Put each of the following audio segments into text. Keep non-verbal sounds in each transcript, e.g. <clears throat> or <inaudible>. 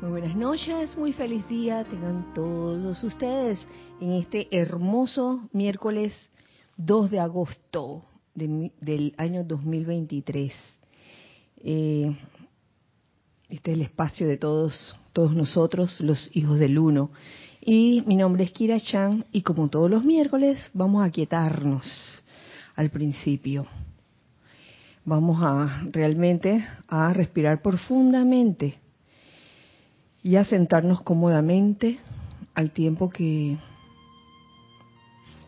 Muy buenas noches, muy feliz día tengan todos ustedes en este hermoso miércoles 2 de agosto del año 2023. Eh, este es el espacio de todos, todos nosotros, los hijos del uno. Y mi nombre es Kira Chan y como todos los miércoles vamos a quietarnos al principio. Vamos a realmente a respirar profundamente y a sentarnos cómodamente al tiempo que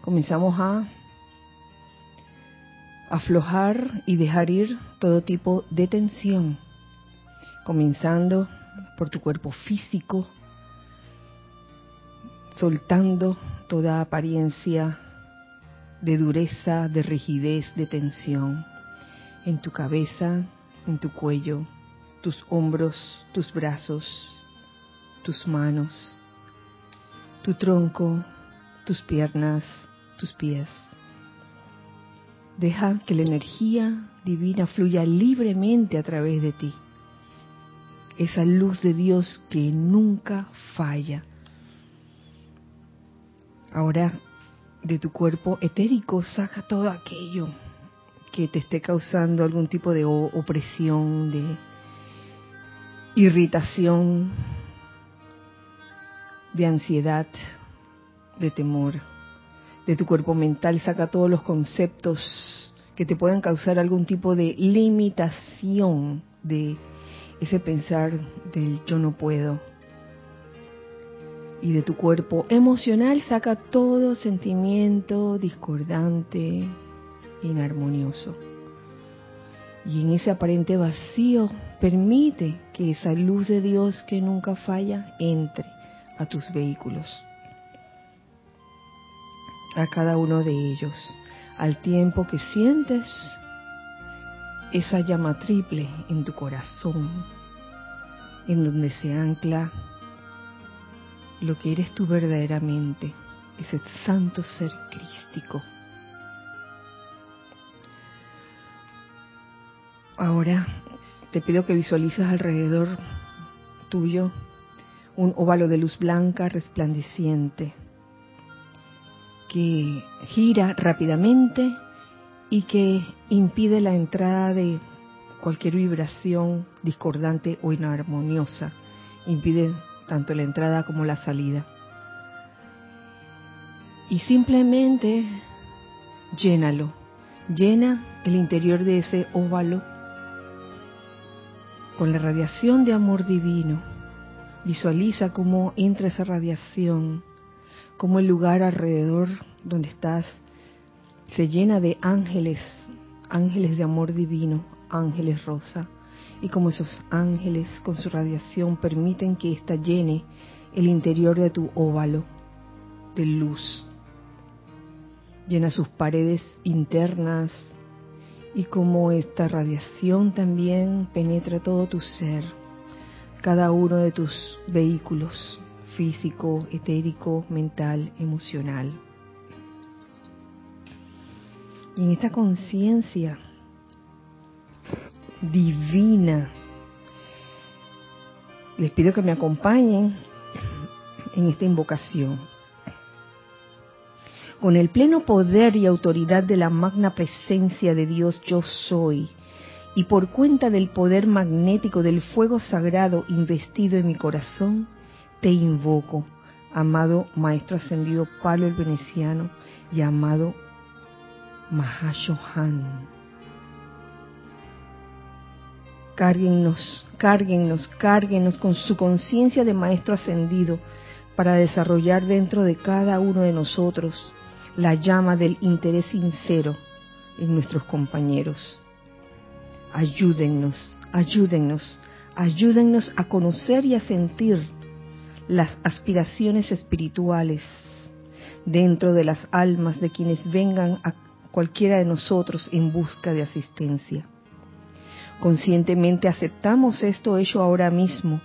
comenzamos a aflojar y dejar ir todo tipo de tensión, comenzando por tu cuerpo físico, soltando toda apariencia de dureza, de rigidez, de tensión en tu cabeza, en tu cuello, tus hombros, tus brazos, tus manos, tu tronco, tus piernas, tus pies. Deja que la energía divina fluya libremente a través de ti. Esa luz de Dios que nunca falla. Ahora de tu cuerpo etérico saca todo aquello que te esté causando algún tipo de opresión, de irritación, de ansiedad, de temor. De tu cuerpo mental saca todos los conceptos que te puedan causar algún tipo de limitación de ese pensar del yo no puedo. Y de tu cuerpo emocional saca todo sentimiento discordante, inarmonioso. Y en ese aparente vacío permite que esa luz de Dios que nunca falla entre a tus vehículos, a cada uno de ellos, al tiempo que sientes esa llama triple en tu corazón, en donde se ancla lo que eres tú verdaderamente, ese santo ser crístico. Ahora te pido que visualices alrededor tuyo un óvalo de luz blanca resplandeciente que gira rápidamente y que impide la entrada de cualquier vibración discordante o inarmoniosa. Impide tanto la entrada como la salida. Y simplemente llénalo. Llena el interior de ese óvalo con la radiación de amor divino Visualiza cómo entra esa radiación, cómo el lugar alrededor donde estás se llena de ángeles, ángeles de amor divino, ángeles rosa, y como esos ángeles con su radiación permiten que ésta llene el interior de tu óvalo de luz. Llena sus paredes internas y como esta radiación también penetra todo tu ser cada uno de tus vehículos físico, etérico, mental, emocional. Y en esta conciencia divina, les pido que me acompañen en esta invocación. Con el pleno poder y autoridad de la magna presencia de Dios yo soy, y por cuenta del poder magnético del fuego sagrado investido en mi corazón, te invoco, amado Maestro Ascendido Palo el Veneciano y amado Mahashohan. Cárguennos, cárguennos, cárguennos con su conciencia de Maestro Ascendido para desarrollar dentro de cada uno de nosotros la llama del interés sincero en nuestros compañeros Ayúdennos, ayúdennos, ayúdennos a conocer y a sentir las aspiraciones espirituales dentro de las almas de quienes vengan a cualquiera de nosotros en busca de asistencia. Conscientemente aceptamos esto hecho ahora mismo,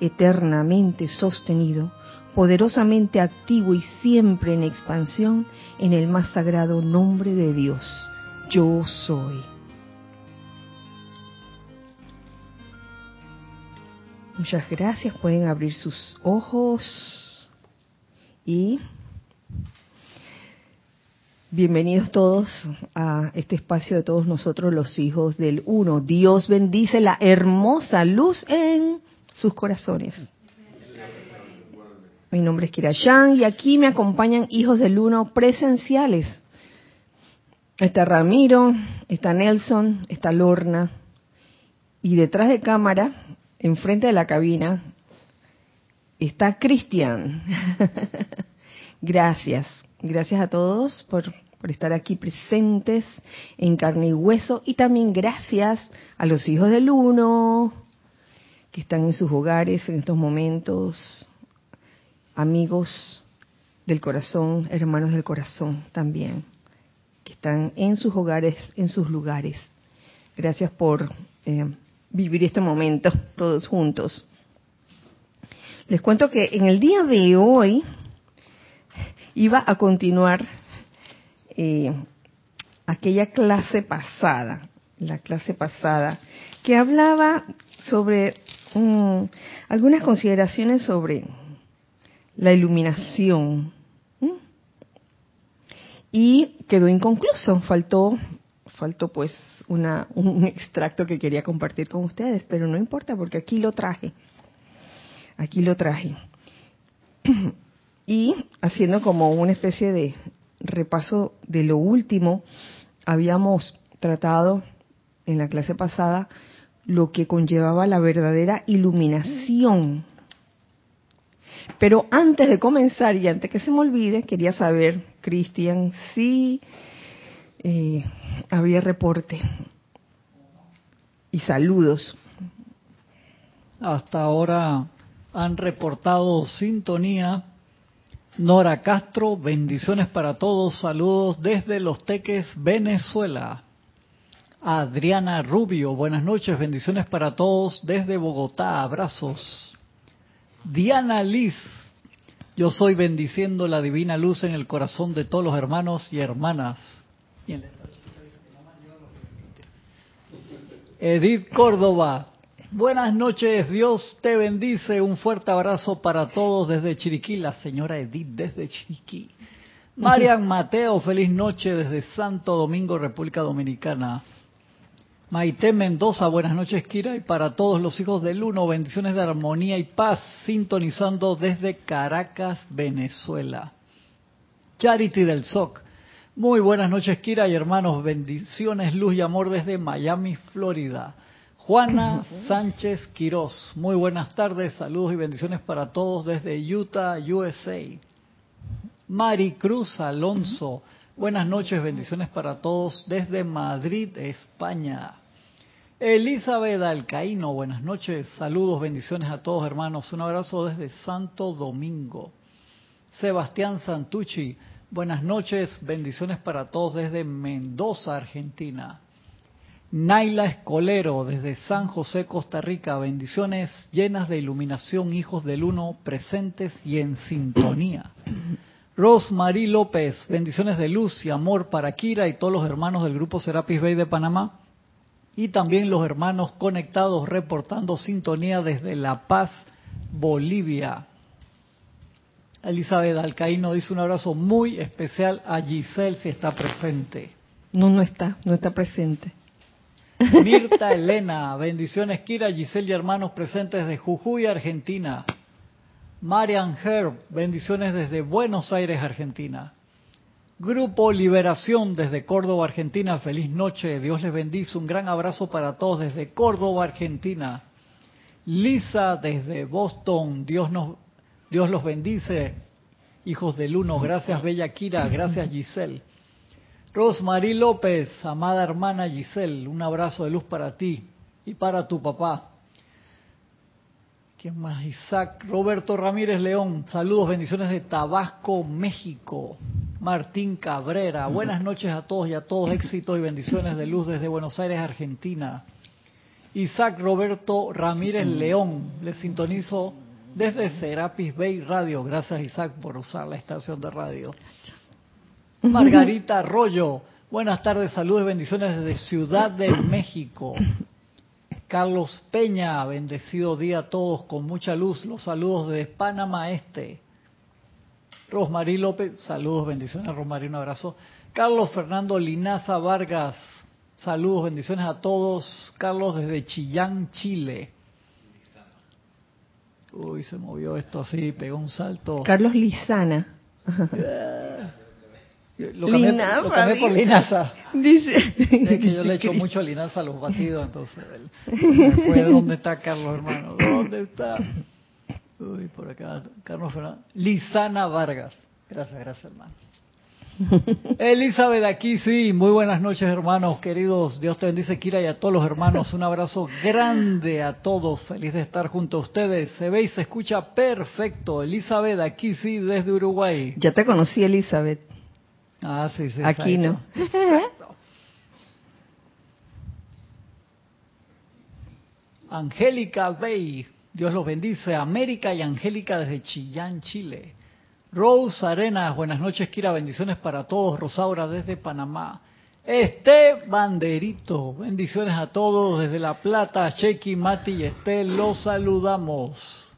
eternamente sostenido, poderosamente activo y siempre en expansión en el más sagrado nombre de Dios. Yo soy. Muchas gracias. Pueden abrir sus ojos y bienvenidos todos a este espacio de todos nosotros los hijos del uno. Dios bendice la hermosa luz en sus corazones. Mi nombre es Kira y aquí me acompañan hijos del uno presenciales. Está Ramiro, está Nelson, está Lorna y detrás de cámara enfrente de la cabina está Cristian. <laughs> gracias, gracias a todos por, estar aquí presentes en carne y hueso y también gracias a los hijos del uno que están en sus hogares en estos momentos, amigos del corazón, hermanos del corazón también, que están en sus hogares, en sus lugares. Gracias por eh, vivir este momento todos juntos. Les cuento que en el día de hoy iba a continuar eh, aquella clase pasada, la clase pasada, que hablaba sobre mm, algunas consideraciones sobre la iluminación. Y quedó inconcluso, faltó faltó pues una, <laughs> un extracto que quería compartir con ustedes, pero no importa porque aquí lo traje. Aquí lo traje. Y haciendo como una especie de repaso de lo último, habíamos tratado en la clase pasada lo que conllevaba la verdadera iluminación. Pero antes de comenzar y antes que se me olvide, quería saber, Cristian, si eh, había reporte y saludos. Hasta ahora han reportado sintonía. Nora Castro, bendiciones para todos, saludos desde Los Teques, Venezuela. Adriana Rubio, buenas noches, bendiciones para todos desde Bogotá, abrazos. Diana Liz, yo soy bendiciendo la divina luz en el corazón de todos los hermanos y hermanas. Edith Córdoba, buenas noches, Dios te bendice, un fuerte abrazo para todos desde Chiriquí, la señora Edith desde Chiriquí. <laughs> Marian Mateo, feliz noche desde Santo Domingo, República Dominicana. Maite Mendoza, buenas noches Kira y para todos los hijos del uno, bendiciones de armonía y paz, sintonizando desde Caracas, Venezuela. Charity del SOC, muy buenas noches, Kira y hermanos. Bendiciones, luz y amor desde Miami, Florida. Juana <laughs> Sánchez Quirós. Muy buenas tardes, saludos y bendiciones para todos desde Utah, USA. Mari Cruz Alonso. Buenas noches, bendiciones para todos desde Madrid, España. Elizabeth Alcaíno, buenas noches, saludos, bendiciones a todos hermanos. Un abrazo desde Santo Domingo. Sebastián Santucci, Buenas noches, bendiciones para todos desde Mendoza, Argentina. Naila Escolero, desde San José, Costa Rica, bendiciones llenas de iluminación, hijos del uno, presentes y en sintonía. Rosmarie López, bendiciones de luz y amor para Kira y todos los hermanos del grupo Serapis Bay de Panamá y también los hermanos conectados reportando sintonía desde La Paz, Bolivia. Elizabeth Alcaíno dice un abrazo muy especial a Giselle si está presente. No, no está, no está presente. Mirta <laughs> Elena, bendiciones Kira, Giselle y hermanos presentes de Jujuy, Argentina. Marian Herb, bendiciones desde Buenos Aires, Argentina. Grupo Liberación desde Córdoba, Argentina, feliz noche, Dios les bendice, un gran abrazo para todos desde Córdoba, Argentina. Lisa desde Boston, Dios nos Dios los bendice, hijos del uno. Gracias, Bella Kira. Gracias, Giselle. Rosmarie López, amada hermana Giselle, un abrazo de luz para ti y para tu papá. ¿Quién más? Isaac Roberto Ramírez León, saludos, bendiciones de Tabasco, México. Martín Cabrera, buenas noches a todos y a todos, éxitos y bendiciones de luz desde Buenos Aires, Argentina. Isaac Roberto Ramírez León, les sintonizo desde Serapis Bay Radio. Gracias Isaac por usar la estación de radio. Margarita Arroyo, buenas tardes, saludos y bendiciones desde Ciudad de México. Carlos Peña, bendecido día a todos con mucha luz. Los saludos de Panamá Este. Rosmarí López, saludos, bendiciones, Rosmarí, un abrazo. Carlos Fernando Linaza Vargas, saludos, bendiciones a todos. Carlos desde Chillán, Chile. Uy, se movió esto así, pegó un salto. Carlos Lizana. <laughs> Lo cambié, Linaza, lo cambié por dice. linaza. Dice. Es que yo le echo mucho linaza a los batidos, entonces. fue, ¿Dónde está Carlos, hermano? ¿Dónde está? Uy, por acá. Carlos Fernández. Lisana Vargas. Gracias, gracias, hermano. <laughs> Elizabeth, aquí sí. Muy buenas noches, hermanos queridos. Dios te bendice, Kira, y a todos los hermanos. Un abrazo grande a todos. Feliz de estar junto a ustedes. Se ve y se escucha perfecto. Elizabeth, aquí sí, desde Uruguay. Ya te conocí, Elizabeth. Ah, sí, sí. Aquí exacto. no. Angélica Bay, Dios los bendice. América y Angélica desde Chillán, Chile. Rose Arenas, buenas noches, Kira, bendiciones para todos. Rosaura desde Panamá. Este Banderito, bendiciones a todos desde La Plata. Chequi, Mati y Estel, los saludamos.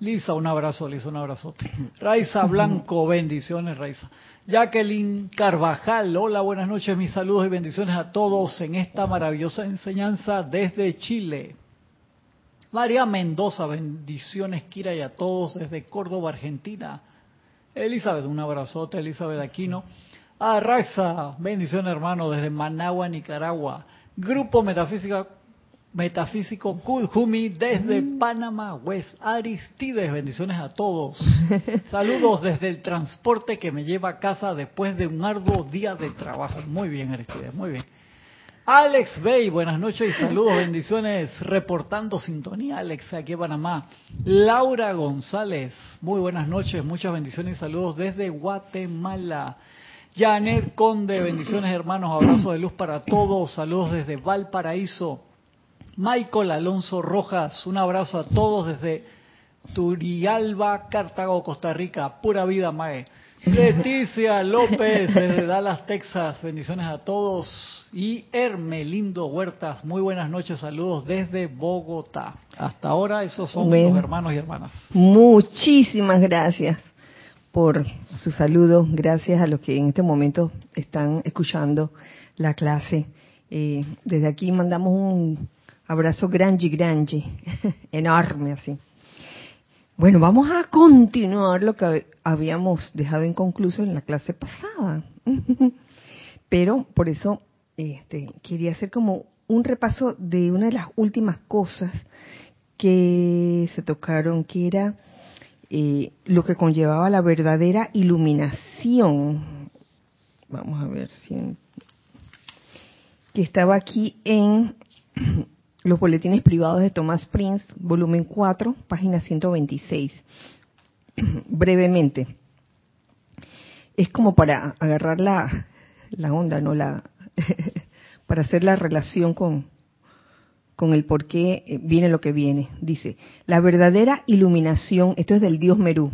Lisa, un abrazo, Lisa, un abrazote. <laughs> Raiza Blanco, bendiciones, Raiza. Jacqueline Carvajal, hola, buenas noches, mis saludos y bendiciones a todos en esta maravillosa enseñanza desde Chile. María Mendoza, bendiciones, Kira, y a todos desde Córdoba, Argentina. Elizabeth, un abrazote, Elizabeth Aquino. A Raxa, bendiciones, hermano, desde Managua, Nicaragua. Grupo Metafísica Metafísico Kudjumi desde Panamá, West Aristides. Bendiciones a todos. <laughs> Saludos desde el transporte que me lleva a casa después de un arduo día de trabajo. Muy bien, Aristides, muy bien. Alex Bay, buenas noches y saludos, bendiciones. Reportando sintonía, Alex, aquí en Panamá. Laura González, muy buenas noches, muchas bendiciones y saludos desde Guatemala. Janet Conde, bendiciones hermanos, abrazos de luz para todos, saludos desde Valparaíso. Michael Alonso Rojas, un abrazo a todos desde Turialba, Cartago, Costa Rica. Pura vida, Mae. Leticia López, desde Dallas, Texas. Bendiciones a todos. Y Hermelindo Huertas, muy buenas noches. Saludos desde Bogotá. Hasta ahora, esos son Bueno. los hermanos y hermanas. Muchísimas gracias por su saludo. Gracias a los que en este momento están escuchando la clase. Eh, desde aquí mandamos un abrazo grande, grande, <laughs> enorme así. Bueno, vamos a continuar lo que habíamos dejado inconcluso en la clase pasada. <laughs> Pero por eso este, quería hacer como un repaso de una de las últimas cosas que se tocaron, que era eh, lo que conllevaba la verdadera iluminación. Vamos a ver si que estaba aquí en los boletines privados de Thomas Prince, volumen 4, página 126. <clears throat> Brevemente. Es como para agarrar la, la onda, ¿no? La, <laughs> para hacer la relación con, con el por qué viene lo que viene. Dice, la verdadera iluminación, esto es del dios Merú,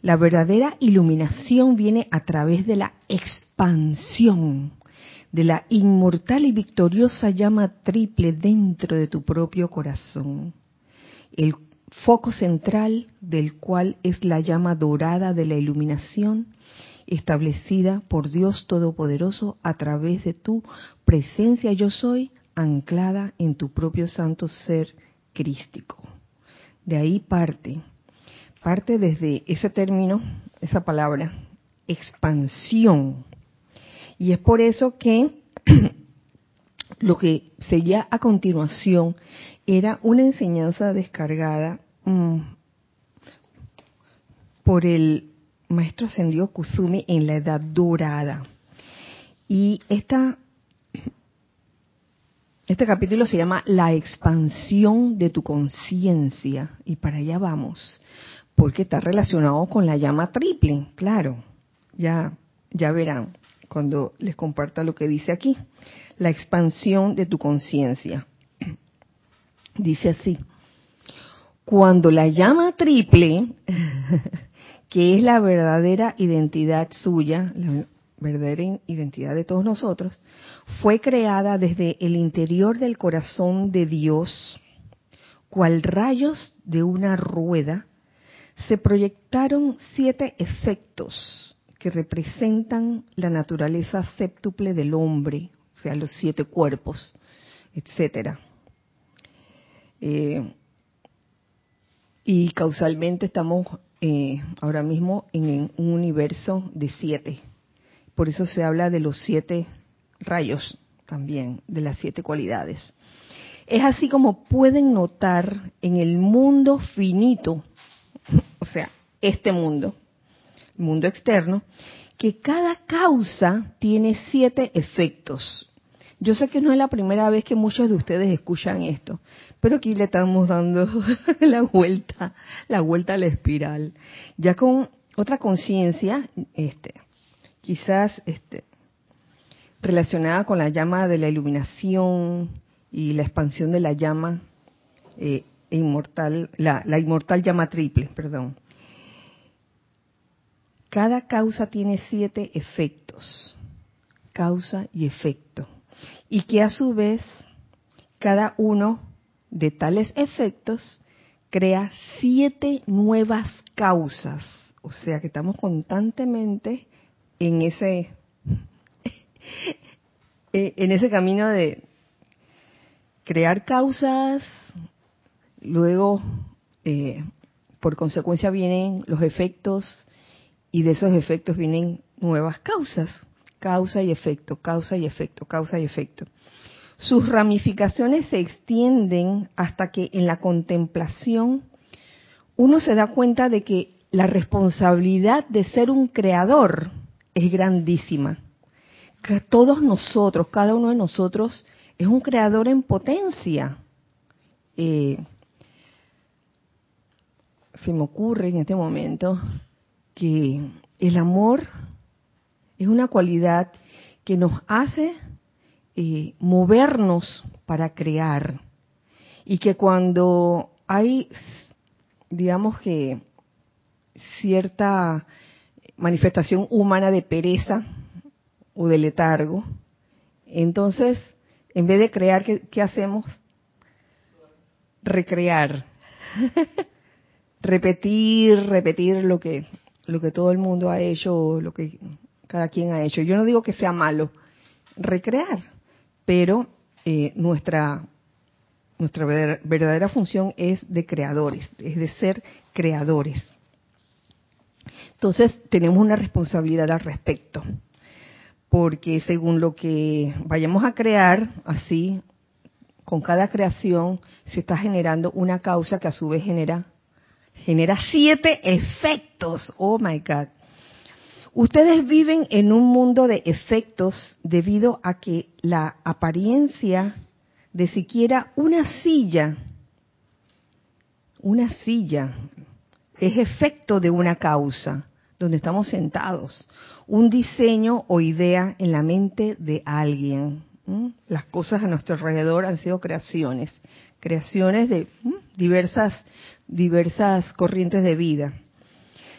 la verdadera iluminación viene a través de la expansión de la inmortal y victoriosa llama triple dentro de tu propio corazón, el foco central del cual es la llama dorada de la iluminación establecida por Dios Todopoderoso a través de tu presencia yo soy anclada en tu propio santo ser crístico. De ahí parte, parte desde ese término, esa palabra, expansión. Y es por eso que <clears throat> lo que seguía a continuación era una enseñanza descargada mm, por el maestro ascendido Kusumi en la edad dorada. Y esta, este capítulo se llama La expansión de tu conciencia. Y para allá vamos, porque está relacionado con la llama triple, claro. Ya, ya verán cuando les comparta lo que dice aquí. La expansión de tu conciencia. <clears throat> Dice así. Cuando la llama triple, <laughs> que es la verdadera identidad suya, la verdadera identidad de todos nosotros, fue creada desde el interior del corazón de Dios, cual rayos de una rueda, se proyectaron siete efectos que representan la naturaleza séptuple del hombre, o sea, los siete cuerpos, etcétera. Eh, y causalmente estamos eh, ahora mismo en un universo de siete. Por eso se habla de los siete rayos también, de las siete cualidades. Es así como pueden notar en el mundo finito, o sea, este mundo, mundo externo, que cada causa tiene siete efectos. Yo sé que no es la primera vez que muchos de ustedes escuchan esto, pero aquí le estamos dando <laughs> la vuelta, la vuelta a la espiral. Ya con otra conciencia, este, quizás este, relacionada con la llama de la iluminación y la expansión de la llama eh, inmortal, la, la inmortal llama triple, perdón. Cada causa tiene siete efectos, causa y efecto y que a su vez cada uno de tales efectos crea siete nuevas causas. O sea que estamos constantemente en ese <laughs> en ese camino de crear causas, luego eh, por consecuencia vienen los efectos y de esos efectos vienen nuevas causas causa y efecto, causa y efecto, causa y efecto. Sus ramificaciones se extienden hasta que en la contemplación uno se da cuenta de que la responsabilidad de ser un creador es grandísima. Que todos nosotros, cada uno de nosotros, es un creador en potencia. Eh, se me ocurre en este momento que el amor es una cualidad que nos hace eh, movernos para crear y que cuando hay, digamos que, cierta manifestación humana de pereza o de letargo, entonces, en vez de crear, ¿qué, qué hacemos? Recrear. <laughs> repetir, repetir lo que, lo que todo el mundo ha hecho, lo que cada quien ha hecho. Yo no digo que sea malo recrear, pero eh, nuestra nuestra verdadera función es de creadores, es de ser creadores. Entonces tenemos una responsabilidad al respecto, porque según lo que vayamos a crear, así, con cada creación se está generando una causa que a su vez genera genera siete efectos. Oh my God. Ustedes viven en un mundo de efectos debido a que la apariencia de siquiera una silla, una silla, es efecto de una causa, donde estamos sentados, un diseño o idea en la mente de alguien. Las cosas a nuestro alrededor han sido creaciones, creaciones de diversas, diversas corrientes de vida.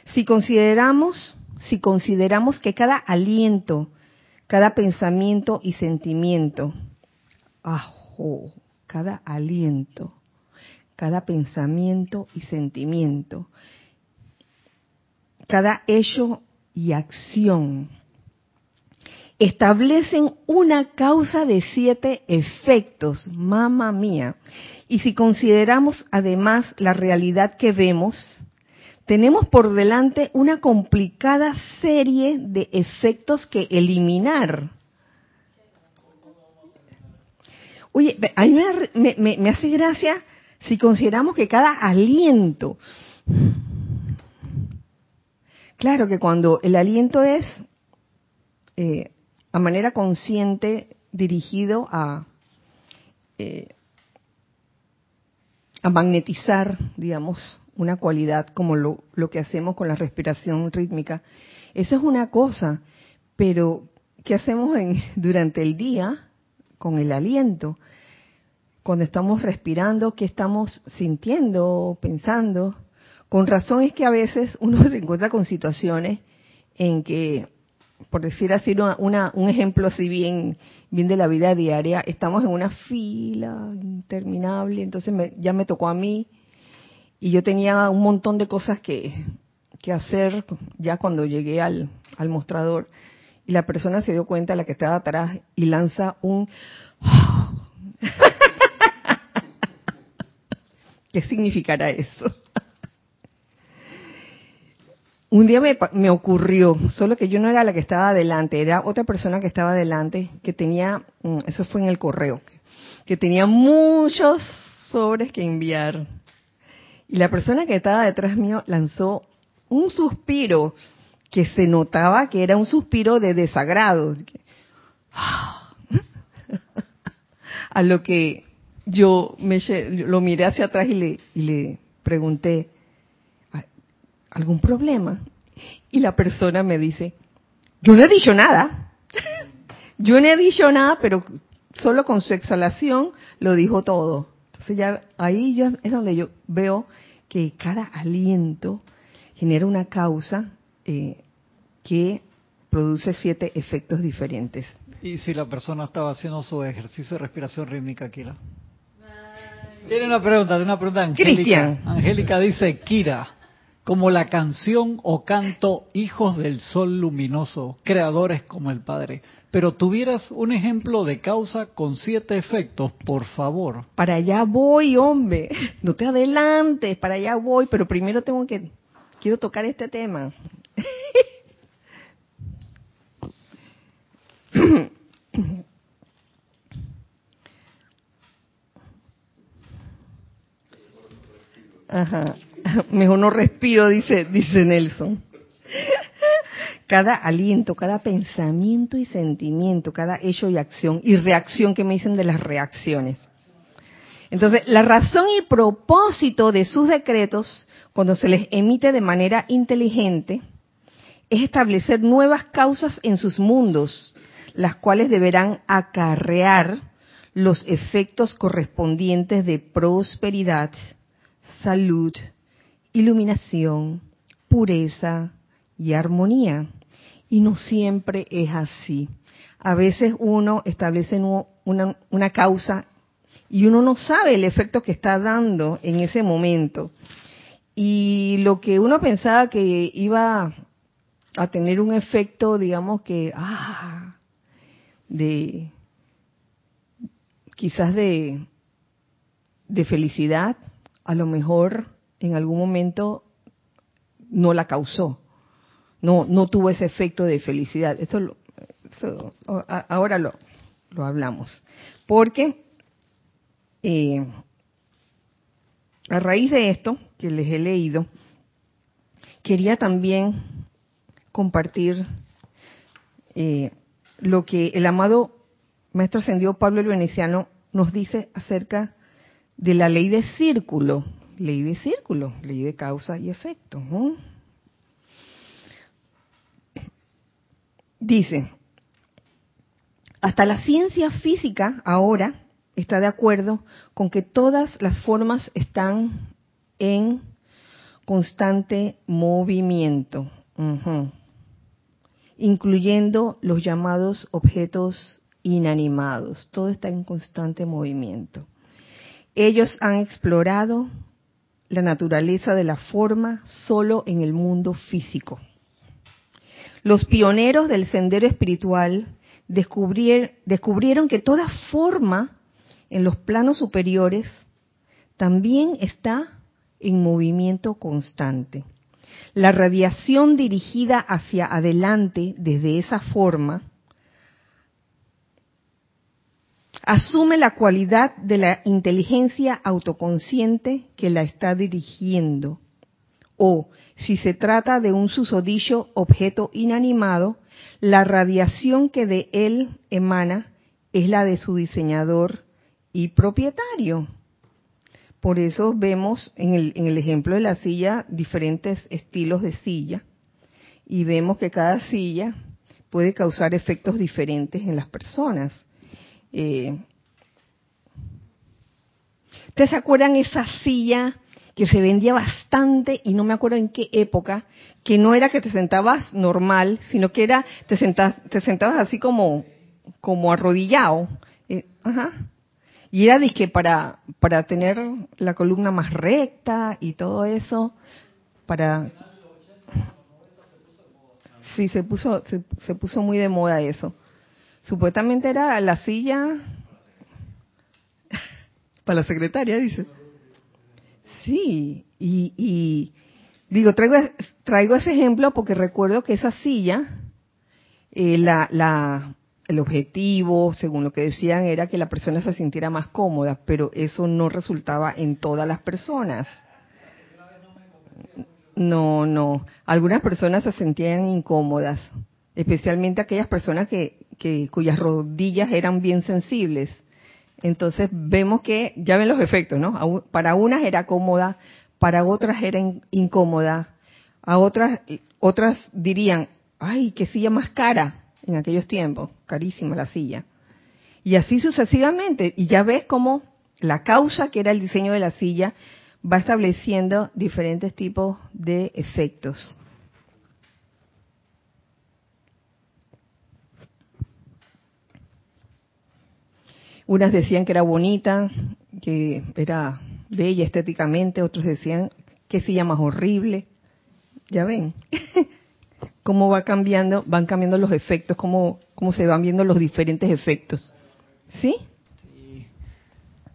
Si consideramos si consideramos que cada aliento, cada pensamiento y sentimiento, ajo, cada aliento, cada pensamiento y sentimiento, cada hecho y acción, establecen una causa de siete efectos, mamá mía. Y si consideramos además la realidad que vemos, tenemos por delante una complicada serie de efectos que eliminar. Oye, a mí me, hace gracia si consideramos que cada aliento, claro que cuando el aliento es eh, a manera consciente dirigido a, eh, a magnetizar, digamos, una cualidad como lo, lo que hacemos con la respiración rítmica. Eso es una cosa, pero ¿qué hacemos <laughs> durante el día con el aliento? Cuando estamos respirando, ¿qué estamos sintiendo, pensando? Con razón es que a veces uno <laughs> se encuentra con situaciones en que por decir así, una, un ejemplo así bien, bien de la vida diaria, estamos en una fila interminable, entonces ya me tocó a mí. Y yo tenía un montón de cosas que, que hacer ya cuando llegué al, al mostrador. Y la persona se dio cuenta, la que estaba atrás, y lanza un... <laughs> ¿Qué significará eso? Un día me, me, ocurrió, solo que yo no era la que estaba adelante, era otra persona que estaba adelante, que tenía, mm, eso fue en el correo, que tenía muchos sobres que enviar. Y la persona que estaba detrás mío lanzó un suspiro que se notaba que era un suspiro de desagrado. <laughs> A lo que yo me, lo miré hacia atrás y le, y le pregunté, ¿algún problema? Y la persona me dice, yo no he dicho nada. <laughs> yo no he dicho nada, pero solo con su exhalación lo dijo todo. Entonces ya ahí ya es donde yo veo que cada aliento genera una causa eh, que produce siete efectos diferentes. ¿Y si la persona estaba haciendo su ejercicio de respiración rítmica, Kira? Tiene una pregunta, tiene una pregunta Angélica. Angélica dice, Kira, como la canción o canto Hijos del Sol Luminoso, creadores como el Padre. Pero tuvieras un ejemplo de causa con siete efectos, por favor. Para allá voy, hombre. No te adelantes, para allá voy, pero primero tengo que, quiero tocar este tema. <coughs> Ajá. <laughs> Mejor no respiro, dice, dice Nelson. Cada aliento, cada pensamiento y sentimiento, cada hecho y acción y reacción que me dicen de las reacciones. Entonces, la razón y propósito de sus decretos, cuando se les emite de manera inteligente, es establecer nuevas causas en sus mundos, las cuales deberán acarrear los efectos correspondientes de prosperidad, salud, iluminación, pureza y armonía. Y no siempre es así. A veces uno establece una, causa y uno no sabe el efecto que está dando en ese momento. Y lo que uno pensaba que iba a tener un efecto, digamos que, ah, de quizás de, de felicidad, a lo mejor en algún momento no la causó, no, no tuvo ese efecto de felicidad. Eso, ahora lo, lo, hablamos. Porque eh, a raíz de esto que les he leído, quería también compartir eh, lo que el amado Maestro Ascendido Pablo el Veneciano nos dice acerca de la ley de círculo, ley de círculo, ley de causa y efecto. Dice, hasta la ciencia física ahora está de acuerdo con que todas las formas están en constante movimiento incluyendo los llamados objetos inanimados. Todo está en constante movimiento. Ellos han explorado la naturaleza de la forma solo en el mundo físico. Los pioneros del sendero espiritual descubrieron que toda forma en los planos superiores también está en movimiento constante. La radiación dirigida hacia adelante desde esa forma asume la cualidad de la inteligencia autoconsciente que la está dirigiendo. O, si se trata de un susodicho objeto inanimado, la radiación que de él emana es la de su diseñador y propietario. Por eso vemos en el, en el ejemplo de la silla diferentes estilos de silla y vemos que cada silla puede causar efectos diferentes en las personas. Eh, ¿Ustedes se acuerdan esa silla que se vendía bastante y no me acuerdo en qué época, que no era que te sentabas normal, sino que era te sentabas, te sentabas así como como arrodillado, eh, ajá. Y era que para para tener la columna más recta y todo eso, para Sí, se puso se, se puso muy de moda eso. Supuestamente era la silla para la secretaria, dice. Sí, y, digo, traigo, traigo ese ejemplo porque recuerdo que esa silla, eh, la, la, el objetivo, según lo que decían, era que la persona se sintiera más cómoda, pero eso no resultaba en todas las personas. No, no. Algunas personas se sentían incómodas, especialmente aquellas personas que, que cuyas rodillas eran bien sensibles. Entonces vemos que ya ven los efectos, ¿no? Para unas era cómoda, para otras era incómoda, a otras otras dirían, ay, qué silla más cara en aquellos tiempos, carísima la silla. Y así sucesivamente, y ya ves cómo la causa que era el diseño de la silla va estableciendo diferentes tipos de efectos. Unas decían que era bonita, que era bella estéticamente, otros decían que silla más horrible. Ya ven <laughs> cómo va cambiando, van cambiando los efectos, cómo, cómo se van viendo los diferentes efectos. ¿Sí? sí.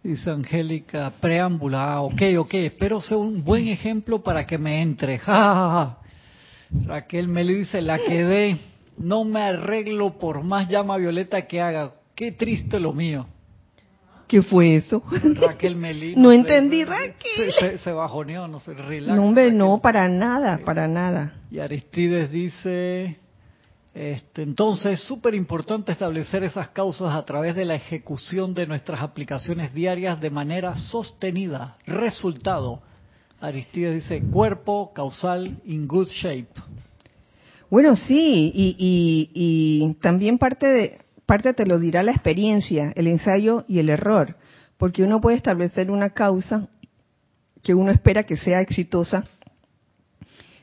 Dice Angélica, preámbula, ok, ok, espero ser un buen ejemplo para que me entre. <laughs> Ja, Raquel me dice, la quedé, no me arreglo por más llama violeta que haga. Qué triste lo mío. ¿Qué fue eso? Raquel Melino. no entendí, Raquel. Se, se, bajoneó, no se relax. No, hombre, no, para nada, para nada. Y Aristides dice, este, entonces, súper importante establecer esas causas a través de la ejecución de nuestras aplicaciones diarias de manera sostenida. Resultado, Aristides dice, cuerpo causal in good shape. Bueno, sí, y, y, y también parte de, parte te lo dirá la experiencia, el ensayo y el error, porque uno puede establecer una causa que uno espera que sea exitosa,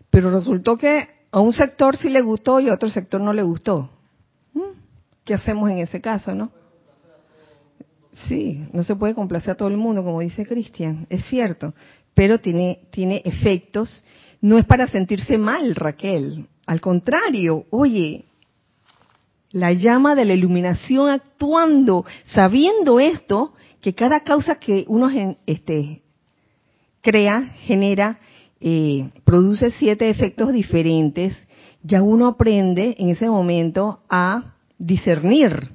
pero resultó que a un sector sí le gustó y a otro sector no le gustó. ¿Mm? ¿Qué hacemos en ese caso, no? Sí, no se puede complacer a todo el mundo, como dice Cristian, es cierto, pero tiene, tiene efectos. No es para sentirse mal, Raquel. Al contrario, oye, la llama de la iluminación actuando, sabiendo esto, que cada causa que uno este, crea, genera, eh, produce siete efectos diferentes, ya uno aprende en ese momento a discernir.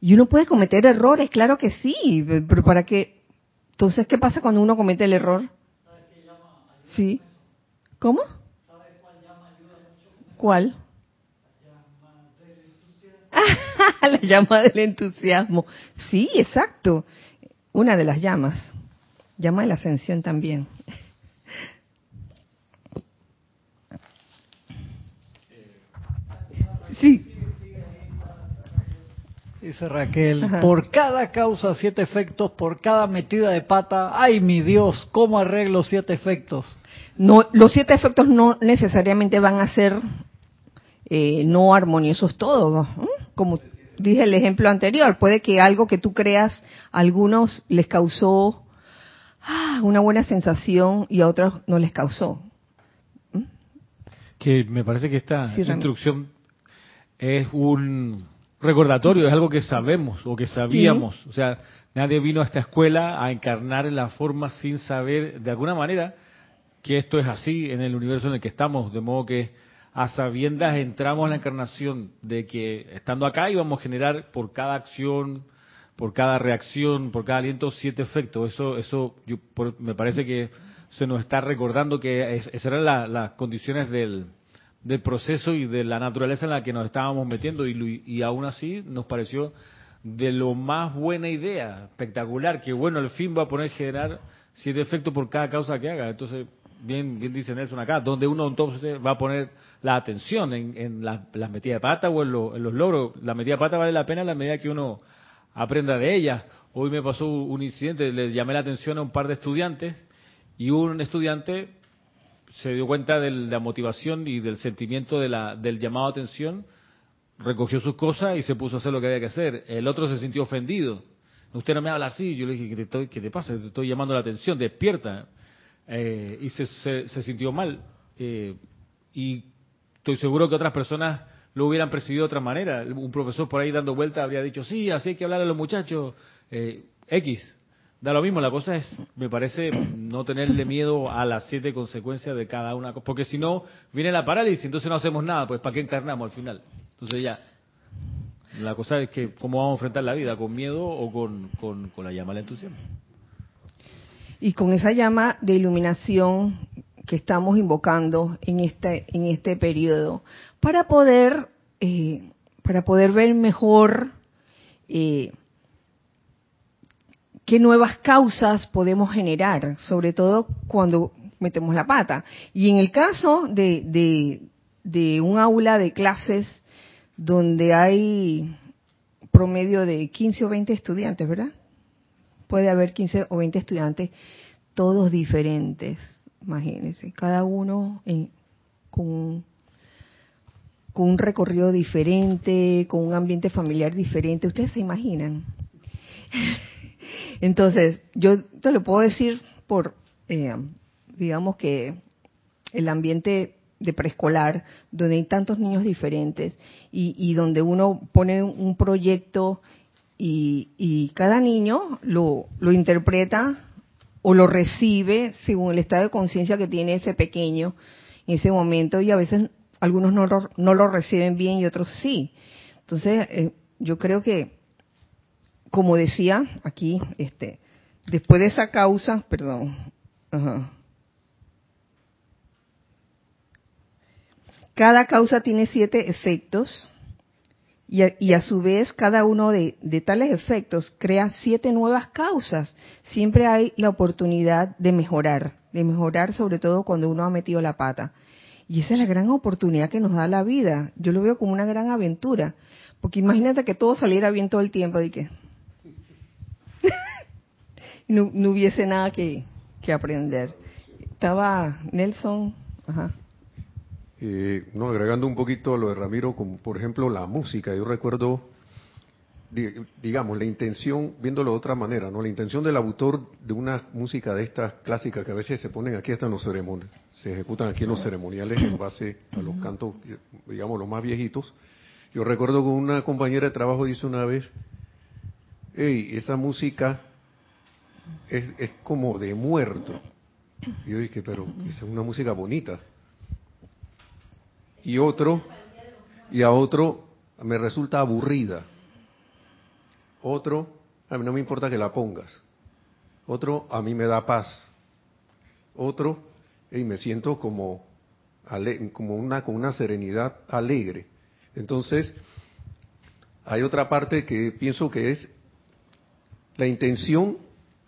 Y uno puede cometer errores, claro que sí, pero para qué. Entonces, ¿qué pasa cuando uno comete el error? Sí. ¿Cómo? ¿Cuál? <laughs> la llama del entusiasmo. Sí, exacto. Una de las llamas. Llama de la ascensión también. Sí. Dice Raquel, por cada causa siete efectos, por cada metida de pata, ay mi Dios, ¿cómo arreglo siete efectos? No, los siete efectos no necesariamente van a ser eh, no armoniosos todos. Como dije el ejemplo anterior, puede que algo que tú creas a algunos les causó ah, una buena sensación y a otros no les causó. ¿Mm? Que me parece que esta instrucción es un recordatorio, es algo que sabemos o que sabíamos. O sea, nadie vino a esta escuela a encarnar en la forma sin saber de alguna manera que esto es así en el universo en el que estamos, de modo que a sabiendas entramos en la encarnación de que estando acá íbamos a generar por cada acción, por cada reacción, por cada aliento siete efectos. Eso, eso yo, me parece que se nos está recordando que esas eran las condiciones del, del, proceso y de la naturaleza en la que nos estábamos metiendo y, y aún así nos pareció de lo más buena idea, espectacular, que bueno, al fin va a poner generar siete efectos por cada causa que haga. Entonces, bien, bien dice Nelson acá, donde uno entonces va a poner la atención en, las metidas de pata o en, los logros. La metida de pata vale la pena en la medida que uno aprenda de ellas. Hoy me pasó un incidente, le llamé la atención a un par de estudiantes y un estudiante se dio cuenta de la motivación y del sentimiento de la, del llamado a atención, recogió sus cosas y se puso a hacer lo que había que hacer. El otro se sintió ofendido. Usted no me habla así. Yo le dije, ¿qué te, qué te pasa? Te estoy llamando la atención, despierta. Eh, y se, se, sintió mal. Eh, y estoy seguro que otras personas lo hubieran percibido de otra manera. Un profesor por ahí dando vuelta habría dicho, sí, así hay que hablar a los muchachos. Eh, X. Da lo mismo, la cosa es, me parece, no tenerle miedo a las siete consecuencias de cada una, porque si no, viene la parálisis, entonces no hacemos nada, pues ¿para qué encarnamos al final? Entonces ya, la cosa es que cómo vamos a enfrentar la vida, con miedo o con, con, la llama del entusiasmo. Y con esa llama de iluminación que estamos invocando en este, en este periodo, para poder, eh, para poder ver mejor eh, qué nuevas causas podemos generar, sobre todo cuando metemos la pata. Y en el caso de, de, un aula de clases donde hay promedio de 15 o 20 estudiantes, ¿verdad? Puede haber 15 o 20 estudiantes, todos diferentes, imagínense, cada uno con, con un recorrido diferente, con un ambiente familiar diferente. ¿Ustedes se imaginan? <laughs> Entonces, yo te lo puedo decir por, eh, digamos que el ambiente de preescolar, donde hay tantos niños diferentes y, donde uno pone un proyecto y, cada niño lo, interpreta o lo recibe según el estado de conciencia que tiene ese pequeño en ese momento y a veces algunos no lo, no lo reciben bien y otros sí. Entonces, eh, yo creo que como decía aquí, este, después de esa causa, perdón, cada causa tiene siete efectos y a, su vez cada uno de, tales efectos crea siete nuevas causas. Siempre hay la oportunidad de mejorar, de mejorar sobre todo cuando uno ha metido la pata. Y esa es la gran oportunidad que nos da la vida. Yo lo veo como una gran aventura. Porque imagínate que todo saliera bien todo el tiempo. De que, <laughs> no, no hubiese nada que, aprender. Estaba Nelson, ajá. Eh, no, agregando un poquito a lo de Ramiro, como por ejemplo la música, yo recuerdo, digamos, la intención, viéndolo de otra manera, ¿no? La intención del autor de una música de estas clásicas que a veces se ponen aquí hasta en los ceremoniales, se ejecutan aquí en los ceremoniales en base a los cantos, digamos, los más viejitos. Yo recuerdo que una compañera de trabajo dice una vez, hey, esa música es, es como de muerto. Y yo dije, pero esa es una música bonita. Y otro, y a otro me resulta aburrida. Otro, a mí no me importa que la pongas. Otro, a mí me da paz. Otro, y me siento como, como una, con una serenidad alegre. Entonces, hay otra parte que pienso que es la intención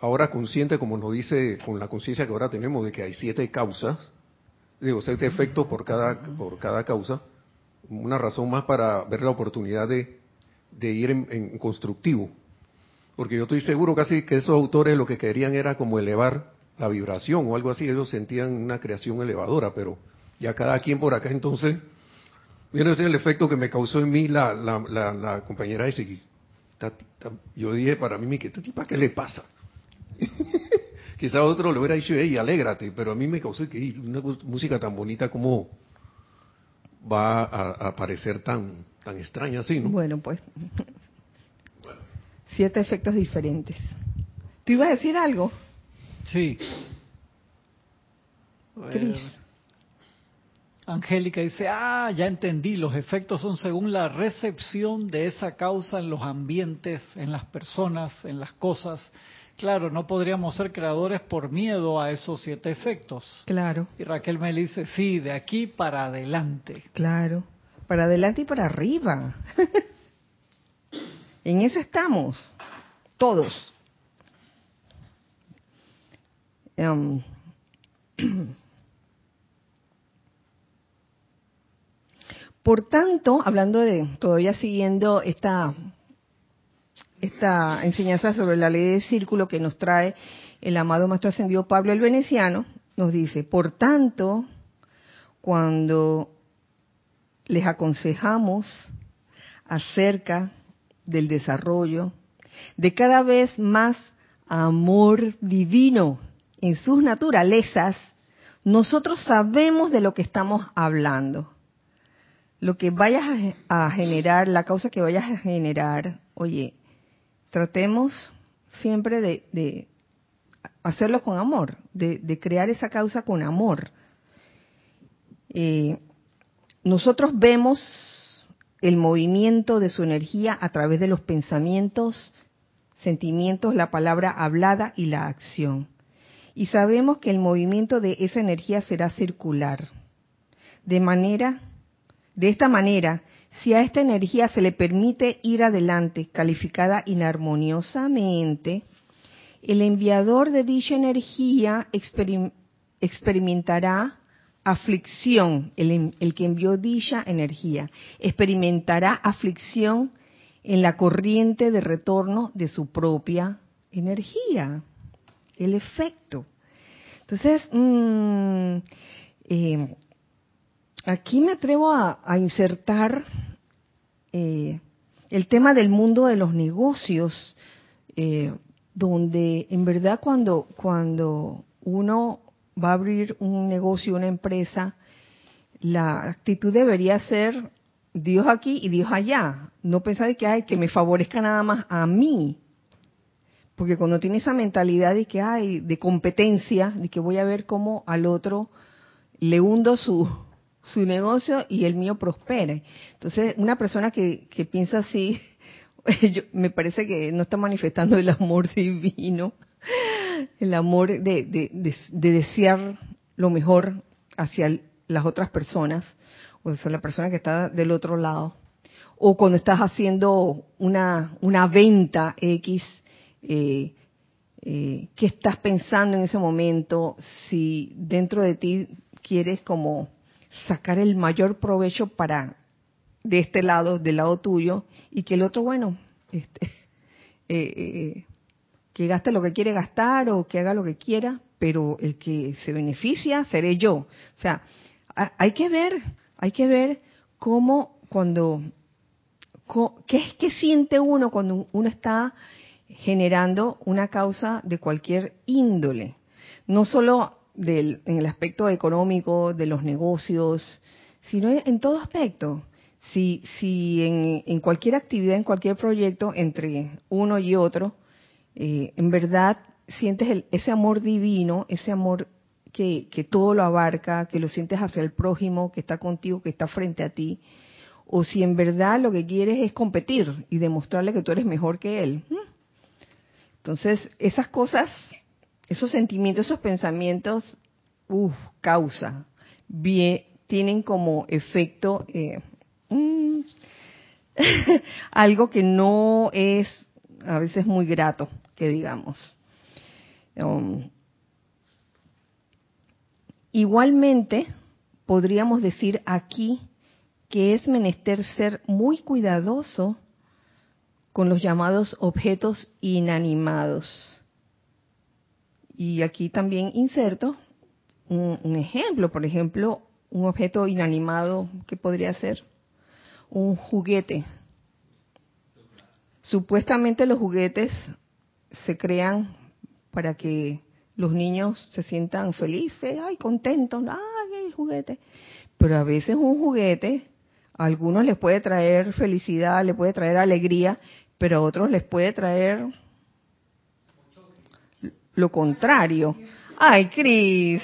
ahora consciente, como nos dice, con la conciencia que ahora tenemos de que hay siete causas, digo, siete efectos por cada, por cada causa, una razón más para ver la oportunidad de, de ir en, constructivo. Porque yo estoy seguro casi que esos autores lo que querían era como elevar la vibración o algo así, ellos sentían una creación elevadora, pero ya cada quien por acá entonces, miren el efecto que me causó en mí la, la, la, compañera ese. Yo dije para mí, ¿qué tipa qué le pasa? Quizá otro le hubiera dicho, hey, alégrate, pero a mí me causó que una música tan bonita como va a, parecer tan, tan extraña así, ¿no? Bueno, pues siete efectos diferentes. ¿Tú ibas a decir algo? Sí. Angélica dice, ah, ya entendí, los efectos son según la recepción de esa causa en los ambientes, en las personas, en las cosas. Claro, no podríamos ser creadores por miedo a esos siete efectos. Claro. Y Raquel me dice, sí, de aquí para adelante. Claro, para adelante y para arriba. <laughs> en eso estamos, todos. Em, <clears throat> por tanto, hablando de, todavía siguiendo esta esta enseñanza sobre la ley del círculo que nos trae el amado Maestro Ascendido Pablo el Veneciano, nos dice, por tanto, cuando les aconsejamos acerca del desarrollo de cada vez más amor divino en sus naturalezas, nosotros sabemos de lo que estamos hablando. Lo que vayas a generar, la causa que vayas a generar, oye, tratemos siempre de, hacerlo con amor, de, crear esa causa con amor. Eh, nosotros vemos el movimiento de su energía a través de los pensamientos, sentimientos, la palabra hablada y la acción y sabemos que el movimiento de esa energía será circular. De manera, de esta manera, si a esta energía se le permite ir adelante, calificada inarmoniosamente, el enviador de dicha energía experimentará aflicción, el, el, que envió dicha energía, experimentará aflicción en la corriente de retorno de su propia energía el efecto. Entonces, mm, eh, aquí me atrevo a, insertar eh, el tema del mundo de los negocios, eh, donde en verdad cuando, cuando uno va a abrir un negocio, una empresa, la actitud debería ser Dios aquí y Dios allá. No pensar que, hay que me favorezca nada más a mí, porque cuando tiene esa mentalidad de que hay de competencia, de que voy a ver cómo al otro le hundo su, su negocio y el mío prospere. Entonces, una persona que, que piensa así, <laughs> me parece que no está manifestando el amor <laughs> divino, el amor de, de, de, desear lo mejor hacia las otras personas, o sea, la persona que está del otro lado. O cuando estás haciendo una, una venta X, eh, eh, qué estás pensando en ese momento, si dentro de ti quieres como sacar el mayor provecho para de este lado, del lado tuyo, y que el otro, bueno, este, <laughs> eh, eh, que gaste lo que quiere gastar o que haga lo que quiera, pero el que se beneficia seré yo. O sea, hay que ver, hay que ver cómo cuando, qué es que siente uno cuando uno está generando una causa de cualquier índole, no solo del, en el aspecto económico, de los negocios, sino en todo aspecto. Si, si en, cualquier actividad, en cualquier proyecto entre uno y otro, eh, en verdad sientes ese amor divino, ese amor que, que, todo lo abarca, que lo sientes hacia el prójimo, que está contigo, que está frente a ti, o si en verdad lo que quieres es competir y demostrarle que tú eres mejor que él. Entonces, esas cosas, esos sentimientos, esos pensamientos, uff, causa, bien, tienen como efecto eh, mm, <laughs> algo que no es a veces muy grato, que digamos. Um, igualmente, podríamos decir aquí que es menester ser muy cuidadoso con los llamados objetos inanimados. Y aquí también inserto un, ejemplo, por ejemplo, un objeto inanimado que podría ser un juguete. Supuestamente los juguetes se crean para que los niños se sientan felices, ay, contentos, ay, el juguete. Pero a veces un juguete a algunos les puede traer felicidad, le puede traer alegría, pero a otros les puede traer lo contrario. Ay, Cris.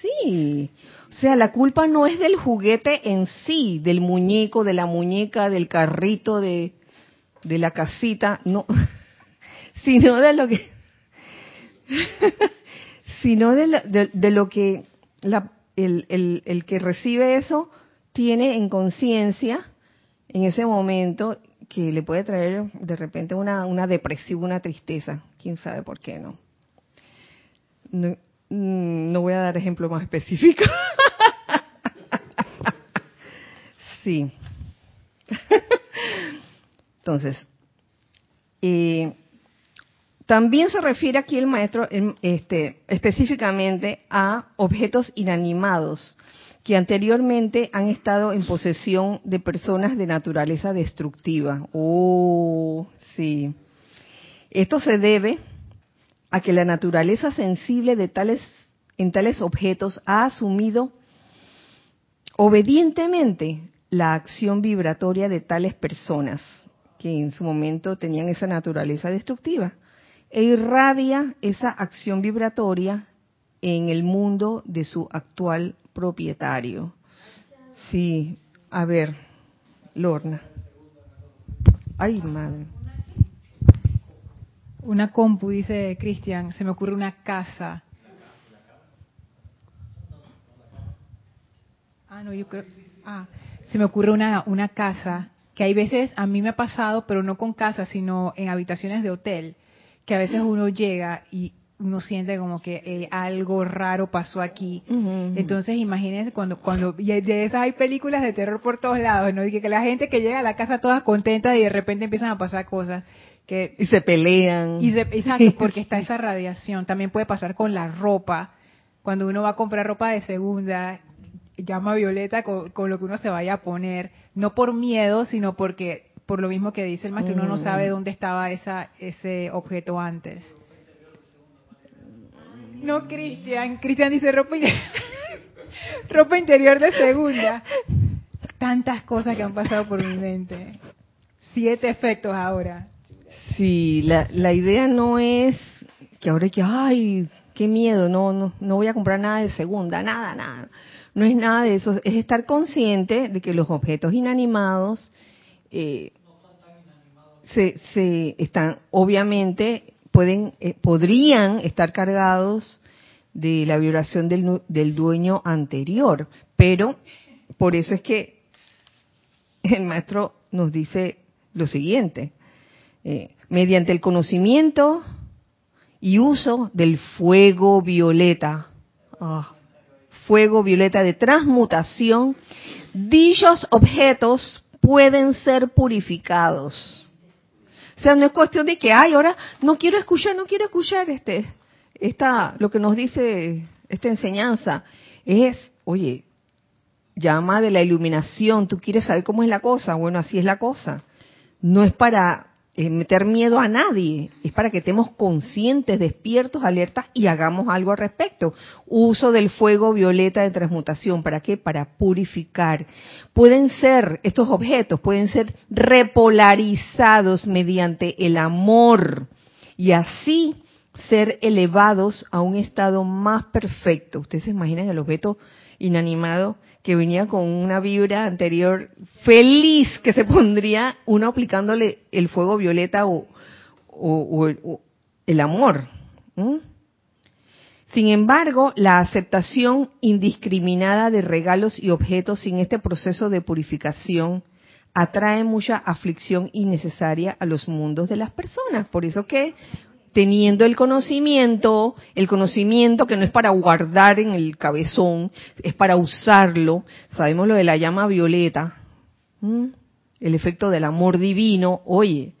Sí. O sea, la culpa no es del juguete en sí, del muñeco, de la muñeca, del carrito, de, de la casita, no, <laughs> sino de lo que, <laughs> sino de, de, lo que la, el, el, el que recibe eso tiene en conciencia en ese momento que le puede traer de repente una, una depresión, una tristeza, quién sabe por qué no. No, mm, voy a dar ejemplo más específico. <laughs> sí. Entonces, eh, también se refiere aquí el maestro este, específicamente a objetos inanimados que anteriormente han estado en posesión de personas de naturaleza destructiva. Oh, sí. Esto se debe a que la naturaleza sensible de tales en tales objetos ha asumido obedientemente la acción vibratoria de tales personas que en su momento tenían esa naturaleza destructiva e irradia esa acción vibratoria en el mundo de su actual propietario. Sí, a ver, Lorna. Ay, madre. Una compu, dice Cristian, se me ocurre una casa. Ah, no, yo creo. Ah, se me ocurre una, una casa que hay veces, a mí me ha pasado, pero no con casa, sino en habitaciones de hotel, que a veces uno llega y uno siente como que eh, algo raro pasó aquí. Entonces, imagínense cuando, cuando, de esas hay películas de terror por todos lados, ¿no? Y que, la gente que llega a la casa toda contenta y de repente empiezan a pasar cosas. Que, y se pelean. Y exacto, <laughs> porque está esa radiación. También puede pasar con la ropa. Cuando uno va a comprar ropa de segunda, llama violeta con, lo que uno se vaya a poner, no por miedo, sino porque por lo mismo que dice el maestro, uno no sabe dónde estaba esa, ese objeto antes. No, Cristian. Cristian dice ropa, <laughs> ropa interior de segunda. Tantas cosas que han pasado por mi mente. Siete efectos ahora. Sí, la, la idea no es que ahora hay que, ay, qué miedo, no, no, no voy a comprar nada de segunda, nada, nada. No es nada de eso, es estar consciente de que los objetos inanimados eh, se, se están, obviamente, pueden, eh, podrían estar cargados de la vibración del, del dueño anterior, pero por eso es que el maestro nos dice lo siguiente, eh, mediante el conocimiento y uso del fuego violeta, ah, fuego violeta de transmutación, dichos objetos pueden ser purificados. O sea, no es cuestión de que, ay, ahora no quiero escuchar, no quiero escuchar este, esta, lo que nos dice esta enseñanza. Es, oye, llama de la iluminación, tú quieres saber cómo es la cosa, bueno, así es la cosa. No es para eh, meter miedo a nadie, es para que estemos conscientes, despiertos, alertas y hagamos algo al respecto. Uso del fuego violeta de transmutación, ¿para qué? Para purificar. Pueden ser, estos objetos pueden ser repolarizados mediante el amor y así ser elevados a un estado más perfecto. Ustedes se imaginan el objeto inanimado que venía con una vibra anterior feliz que se pondría uno aplicándole el fuego violeta o, el amor. Sin embargo, la aceptación indiscriminada de regalos y objetos sin este proceso de purificación atrae mucha aflicción innecesaria a los mundos de las personas. Por eso que teniendo el conocimiento, el conocimiento que no es para guardar en el cabezón, es para usarlo. Sabemos lo de la llama violeta, el efecto del amor divino. Oye,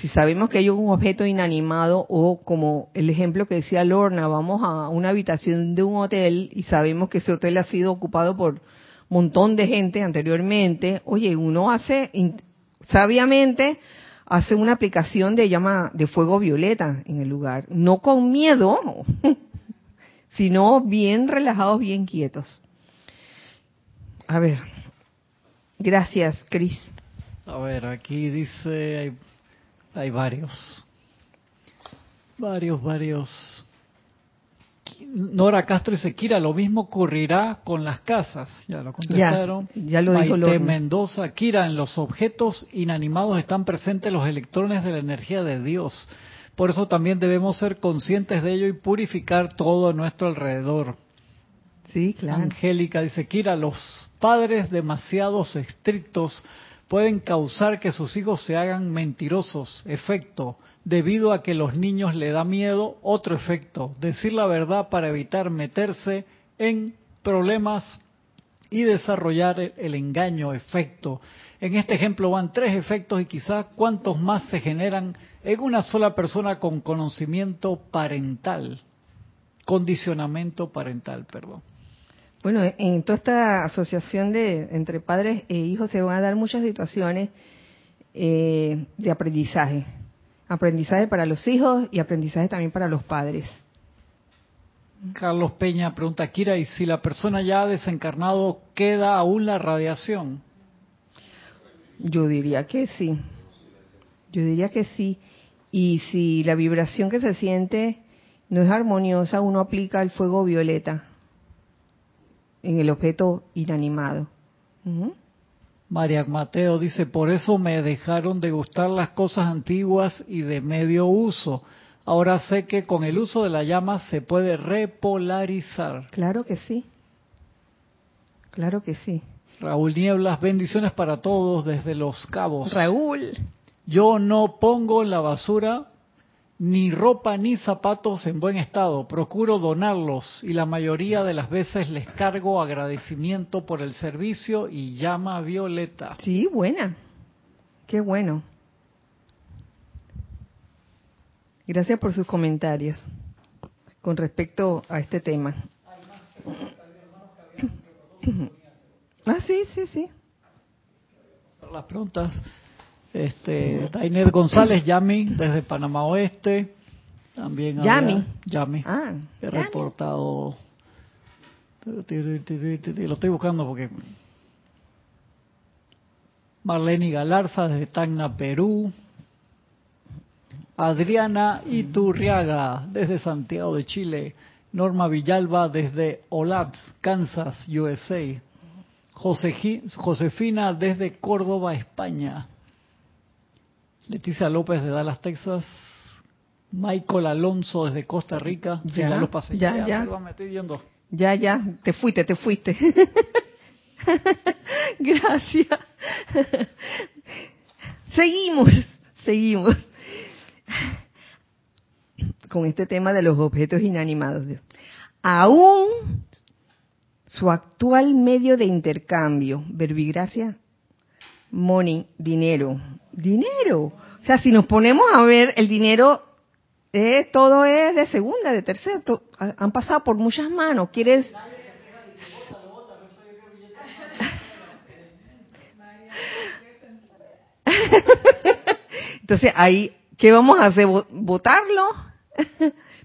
si sabemos que hay un objeto inanimado o como el ejemplo que decía Lorna, vamos a una habitación de un hotel y sabemos que ese hotel ha sido ocupado por montón de gente anteriormente, oye, uno hace sabiamente hace una aplicación de llama de fuego violeta en el lugar, no con miedo, <laughs> sino bien relajados, bien quietos. A ver, gracias, Cris. A ver, aquí dice, hay, hay varios, varios, varios Nora Castro dice, Kira, lo mismo ocurrirá con las casas. Ya lo contestaron. Ya, lo dijo Maite Mendoza, Kira, en los objetos inanimados están presentes los electrones de la energía de Dios. Por eso también debemos ser conscientes de ello y purificar todo a nuestro alrededor. Sí, claro. Angélica dice, Kira, los padres demasiados estrictos pueden causar que sus hijos se hagan mentirosos. Efecto, debido a que los niños le da miedo, otro efecto, decir la verdad para evitar meterse en problemas y desarrollar el, engaño, efecto. En este ejemplo van tres efectos y quizás cuántos más se generan en una sola persona con conocimiento parental, condicionamiento parental, perdón. Bueno, en toda esta asociación de entre padres e hijos se van a dar muchas situaciones eh, de aprendizaje, aprendizaje para los hijos y aprendizaje también para los padres. Carlos Peña pregunta, Kira, ¿y si la persona ya ha desencarnado queda aún la radiación? Yo diría que sí. Yo diría que sí. Y si la vibración que se siente no es armoniosa, uno aplica el fuego violeta en el objeto inanimado. María Mateo dice, por eso me dejaron de gustar las cosas antiguas y de medio uso Ahora sé que con el uso de la llama se puede repolarizar. Claro que sí. Claro que sí. Raúl Nieblas, bendiciones para todos desde Los Cabos. Raúl. Yo no pongo en la basura ni ropa ni zapatos en buen estado. Procuro donarlos y la mayoría de las veces les cargo agradecimiento por el servicio y llama violeta. Sí, buena. Qué bueno. Gracias por sus comentarios con respecto a este tema. <coughs> Ah, sí, sí, sí. Las preguntas. Este, Tainer González, Yami, desde Panamá Oeste. También Yami. Yami. Ah, he reportado. Lo estoy buscando porque. Marlene Galarza, desde Tacna, Perú. Adriana Iturriaga desde Santiago de Chile, Norma Villalba desde Olatz, Kansas, USA, Josefina desde Córdoba, España, Leticia López de Dallas, Texas, Michael Alonso desde Costa Rica, ya, los pasé, ya, ya, ya, ya, te fuiste, te fuiste. <laughs> Gracias. seguimos, seguimos. Con este tema de los objetos inanimados. Aún su actual medio de intercambio, verbigracia, money, dinero, dinero. O sea, si nos ponemos a ver, el dinero eh, todo es de segunda, de tercera, han pasado por muchas manos. ¿Quieres? Entonces ahí, ¿qué vamos a hacer? ¿Votarlo?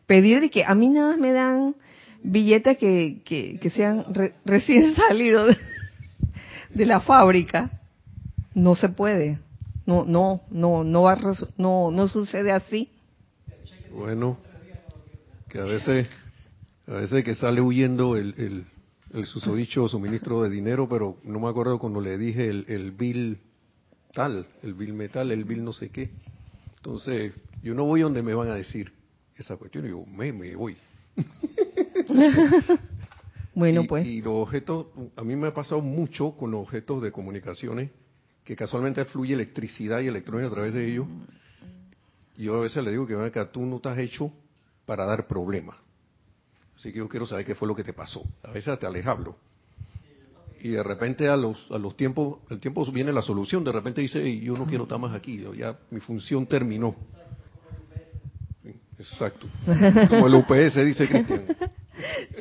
pedir que a mí nada me dan billetes que, que, sean recién salidos de, la fábrica. No se puede. No, no, no, no va, no, no sucede así. Bueno, que a veces, a veces que sale huyendo el, el, el susodicho suministro de dinero, pero no me acuerdo cuando le dije el, el bill tal, el bill metal, el bill no sé qué. Entonces, yo no voy donde me van a decir esa cuestión yo me, me voy. <laughs> bueno, pues. Y los objetos, a mí me ha pasado mucho con los objetos de comunicaciones, que casualmente fluye electricidad y electrones a través de ellos. Y yo a veces le digo que, que tú no estás hecho para dar problemas. Así que yo quiero saber qué fue lo que te pasó. A veces te alejablo. Y de repente a los, a los tiempos, el tiempo viene la solución. De repente dice, yo no quiero estar más aquí. ya mi función terminó. Exacto. Como el UPS, dice Cristian. <laughs>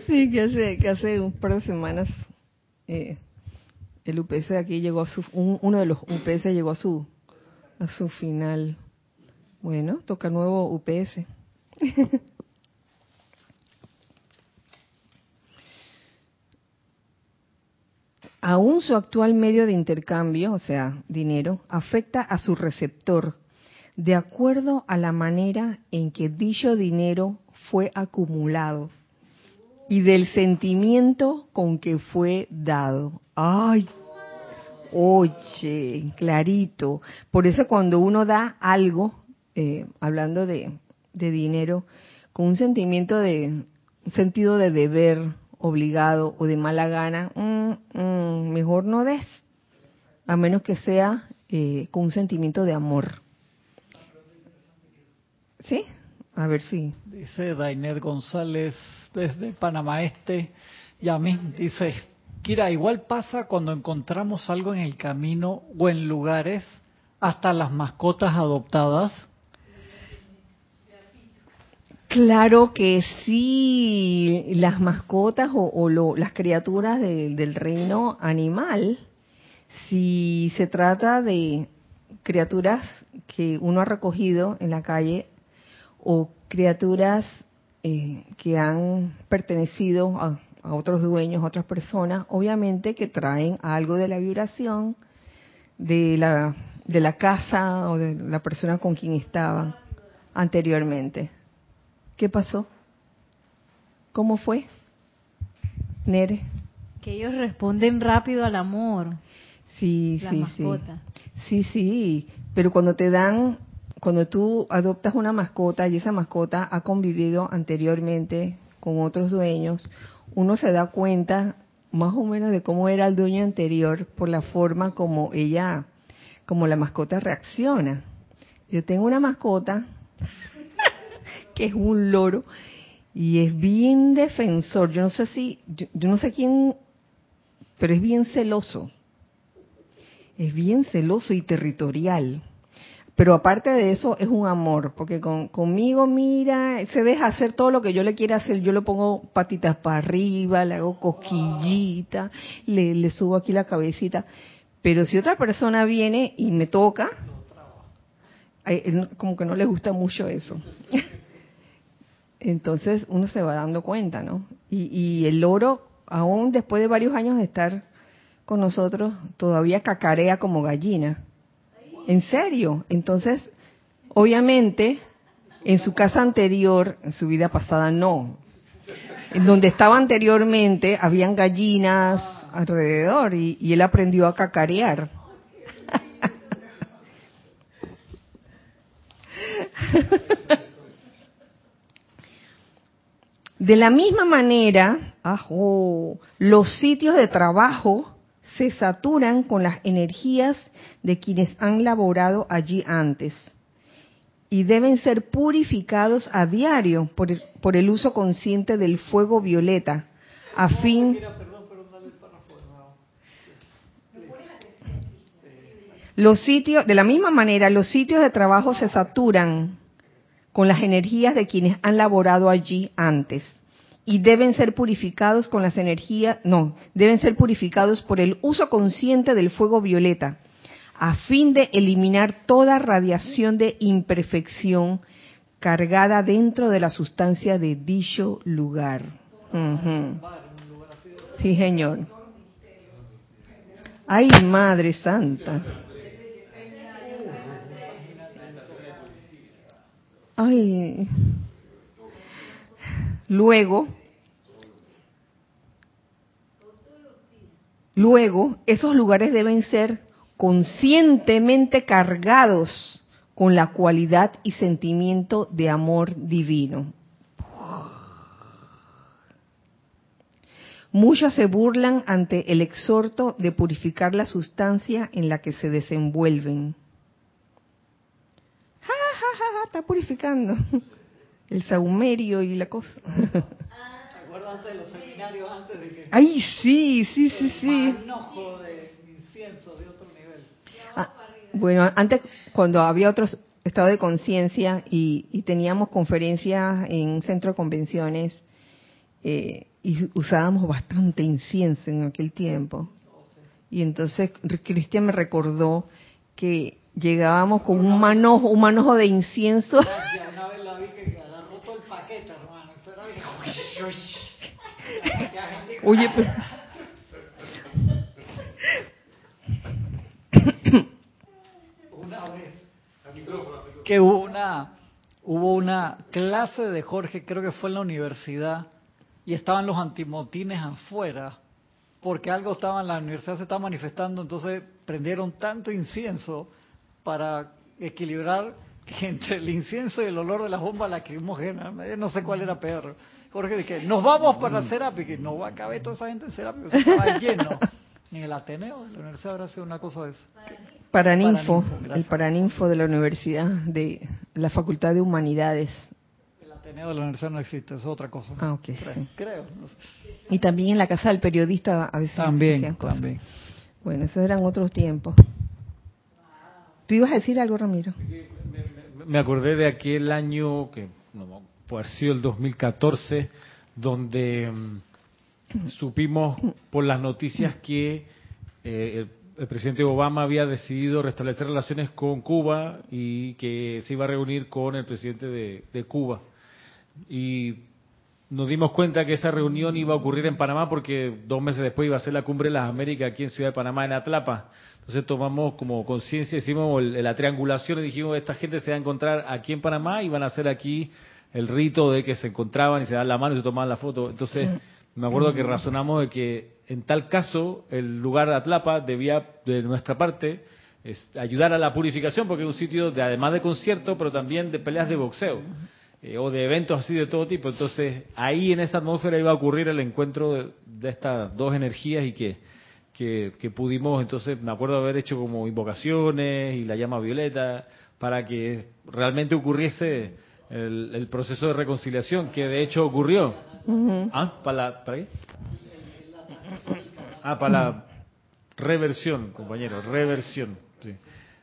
Sí, que hace, que hace un par de semanas eh, el UPS aquí llegó a su, uno de los UPS llegó a su, a su final. Bueno, toca nuevo UPS. <laughs> Aún su actual medio de intercambio, o sea, dinero, afecta a su receptor de acuerdo a la manera en que dicho dinero fue acumulado y del sentimiento con que fue dado. Ay, oye, clarito. Por eso cuando uno da algo, eh, hablando de, dinero, con un sentimiento de, un sentido de deber obligado o de mala gana, mm, mm, mejor no des, a menos que sea eh, con un sentimiento de amor. ¿Sí? A ver si. Dice Dainet González desde Panamá Este. Yami dice, Kira, igual pasa cuando encontramos algo en el camino o en lugares, hasta las mascotas adoptadas. Claro que sí, las mascotas o, las criaturas del reino animal, si se trata de criaturas que uno ha recogido en la calle o criaturas eh, que han pertenecido a, a otros dueños, a otras personas, obviamente que traen algo de la vibración de la, de la casa o de la persona con quien estaban anteriormente. ¿Qué pasó? ¿Cómo fue? Nere. Que ellos responden rápido al amor. Sí, sí, sí. Sí, sí. Pero cuando te dan, cuando tú adoptas una mascota y esa mascota ha convivido anteriormente con otros dueños, uno se da cuenta más o menos de cómo era el dueño anterior por la forma como ella, como la mascota reacciona. Yo tengo una mascota <laughs> que es un loro y es bien defensor. Yo no sé si, yo, no sé quién, pero es bien celoso. Es bien celoso y territorial. Pero aparte de eso, es un amor, porque conmigo, mira, se deja hacer todo lo que yo le quiera hacer. Yo le pongo patitas para arriba, le hago cosquillita, le, le subo aquí la cabecita. Pero si otra persona viene y me toca, como que no le gusta mucho eso. <laughs> Entonces uno se va dando cuenta, ¿no? Y, y el loro, aún después de varios años de estar con nosotros, todavía cacarea como gallina ¿En serio? Entonces, obviamente, en su casa anterior, en su vida pasada, no. En donde estaba anteriormente, habían gallinas alrededor y, él aprendió a cacarear. De la misma manera, los sitios de trabajo se saturan con las energías de quienes han laborado allí antes y deben ser purificados a diario por el, por el uso consciente del fuego violeta a fin los sitios de la misma manera los sitios de trabajo se saturan con las energías de quienes han laborado allí antes y deben ser purificados con las energías, no, deben ser purificados por el uso consciente del fuego violeta, a fin de eliminar toda radiación de imperfección cargada dentro de la sustancia de dicho lugar. Sí, señor. Ay, Madre Santa. Ay. Luego, luego, esos lugares deben ser conscientemente cargados con la cualidad y sentimiento de amor divino. Muchos se burlan ante el exhorto de purificar la sustancia en la que se desenvuelven. Ja, ja, ja, está purificando el saumerio y la cosa. ¿Te acuerdas antes de los seminarios antes de que... Ay, sí, sí, sí, sí. de incienso de otro nivel. Ah, bueno, antes cuando había otro estado de conciencia y, teníamos conferencias en centro de convenciones eh, y usábamos bastante incienso en aquel tiempo. Y entonces Cristian me recordó que llegábamos con un manojo, un manojo de incienso. Oye, pero... una vez que hubo una hubo una clase de Jorge, creo que fue en la universidad, y estaban los antimotines afuera, porque algo estaba en la universidad, se estaba manifestando, entonces prendieron tanto incienso para equilibrar entre el incienso y el olor de las bombas lacrimógenas, no sé cuál era peor. Jorge dije, nos vamos para Serapi, que no va a caber toda esa gente en Serapi, se estaba lleno. Ni el Ateneo, la universidad habrá sido una cosa de eso. Paraninfo, el Paraninfo de la Universidad de la Facultad de Humanidades. Ateneo de la universidad no existe, es otra cosa. Ah, ok. Creo. Y también en la casa del periodista a veces también, También. Bueno, esos eran otros tiempos. ¿Tú ibas a decir algo, Ramiro? Me, acordé de aquel año que, no, puede haber sido el 2014, donde mm, supimos por las noticias que eh, el, presidente Obama había decidido restablecer relaciones con Cuba y que se iba a reunir con el presidente de, de Cuba. Y nos dimos cuenta que esa reunión iba a ocurrir en Panamá porque dos meses después iba a ser la cumbre de las Américas aquí en Ciudad de Panamá, en Atlapa. Entonces tomamos como conciencia, hicimos la triangulación y dijimos, esta gente se va a encontrar aquí en Panamá y van a hacer aquí el rito de que se encontraban y se dan la mano y se tomaban la foto. Entonces me acuerdo que razonamos de que en tal caso el lugar de Atlapa debía, de nuestra parte, ayudar a la purificación porque es un sitio de además de concierto, pero también de peleas de boxeo. Eh, o de eventos así de todo tipo. Entonces, ahí en esa atmósfera iba a ocurrir el encuentro de, estas dos energías y que, que, pudimos, entonces, me acuerdo haber hecho como invocaciones y la llama violeta para que realmente ocurriese el, proceso de reconciliación, que de hecho ocurrió. ¿Ah? ¿Para, ¿Para qué? Ah, para la reversión, compañero, reversión. Sí.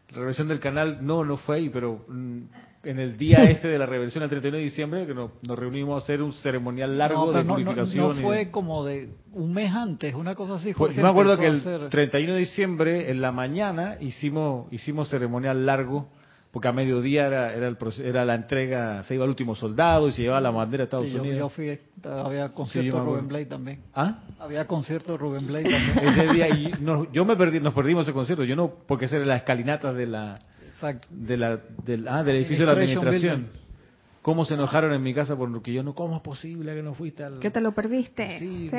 Reversión del canal, no, no fue ahí, pero mm, en el día ese de la reversión, el 31 de diciembre, que nos, reunimos a hacer un ceremonial largo de purificación. No, fue como de un mes antes, una cosa así. Fue, yo me acuerdo que el 31 de diciembre, en la mañana, hicimos, hicimos ceremonial largo, porque a mediodía era, era, el, era la entrega, se iba el último soldado y se llevaba la bandera de Estados Unidos. Yo, fui, había concierto de Rubén Blade también. ¿Ah? Había concierto de Rubén Blade también. <laughs> Ese día, y yo me perdí, nos perdimos ese concierto, yo no, porque esa era la escalinata de la de la, del, ah, del edificio de la administración. ¿Cómo se enojaron en mi casa porque yo no, ¿cómo es posible que no fuiste al... ¿Que te lo perdiste? Sí,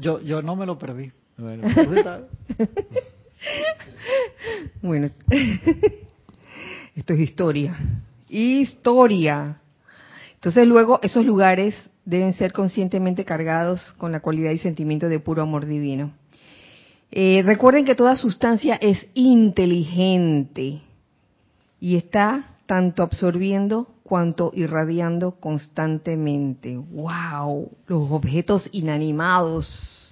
Yo, yo no me lo perdí. Bueno, <laughs> bueno. <laughs> esto es historia. Historia. Entonces luego esos lugares deben ser conscientemente cargados con la cualidad y sentimiento de puro amor divino. Eh, recuerden que toda sustancia es inteligente y está tanto absorbiendo cuanto irradiando constantemente. ¡Wow! Los objetos inanimados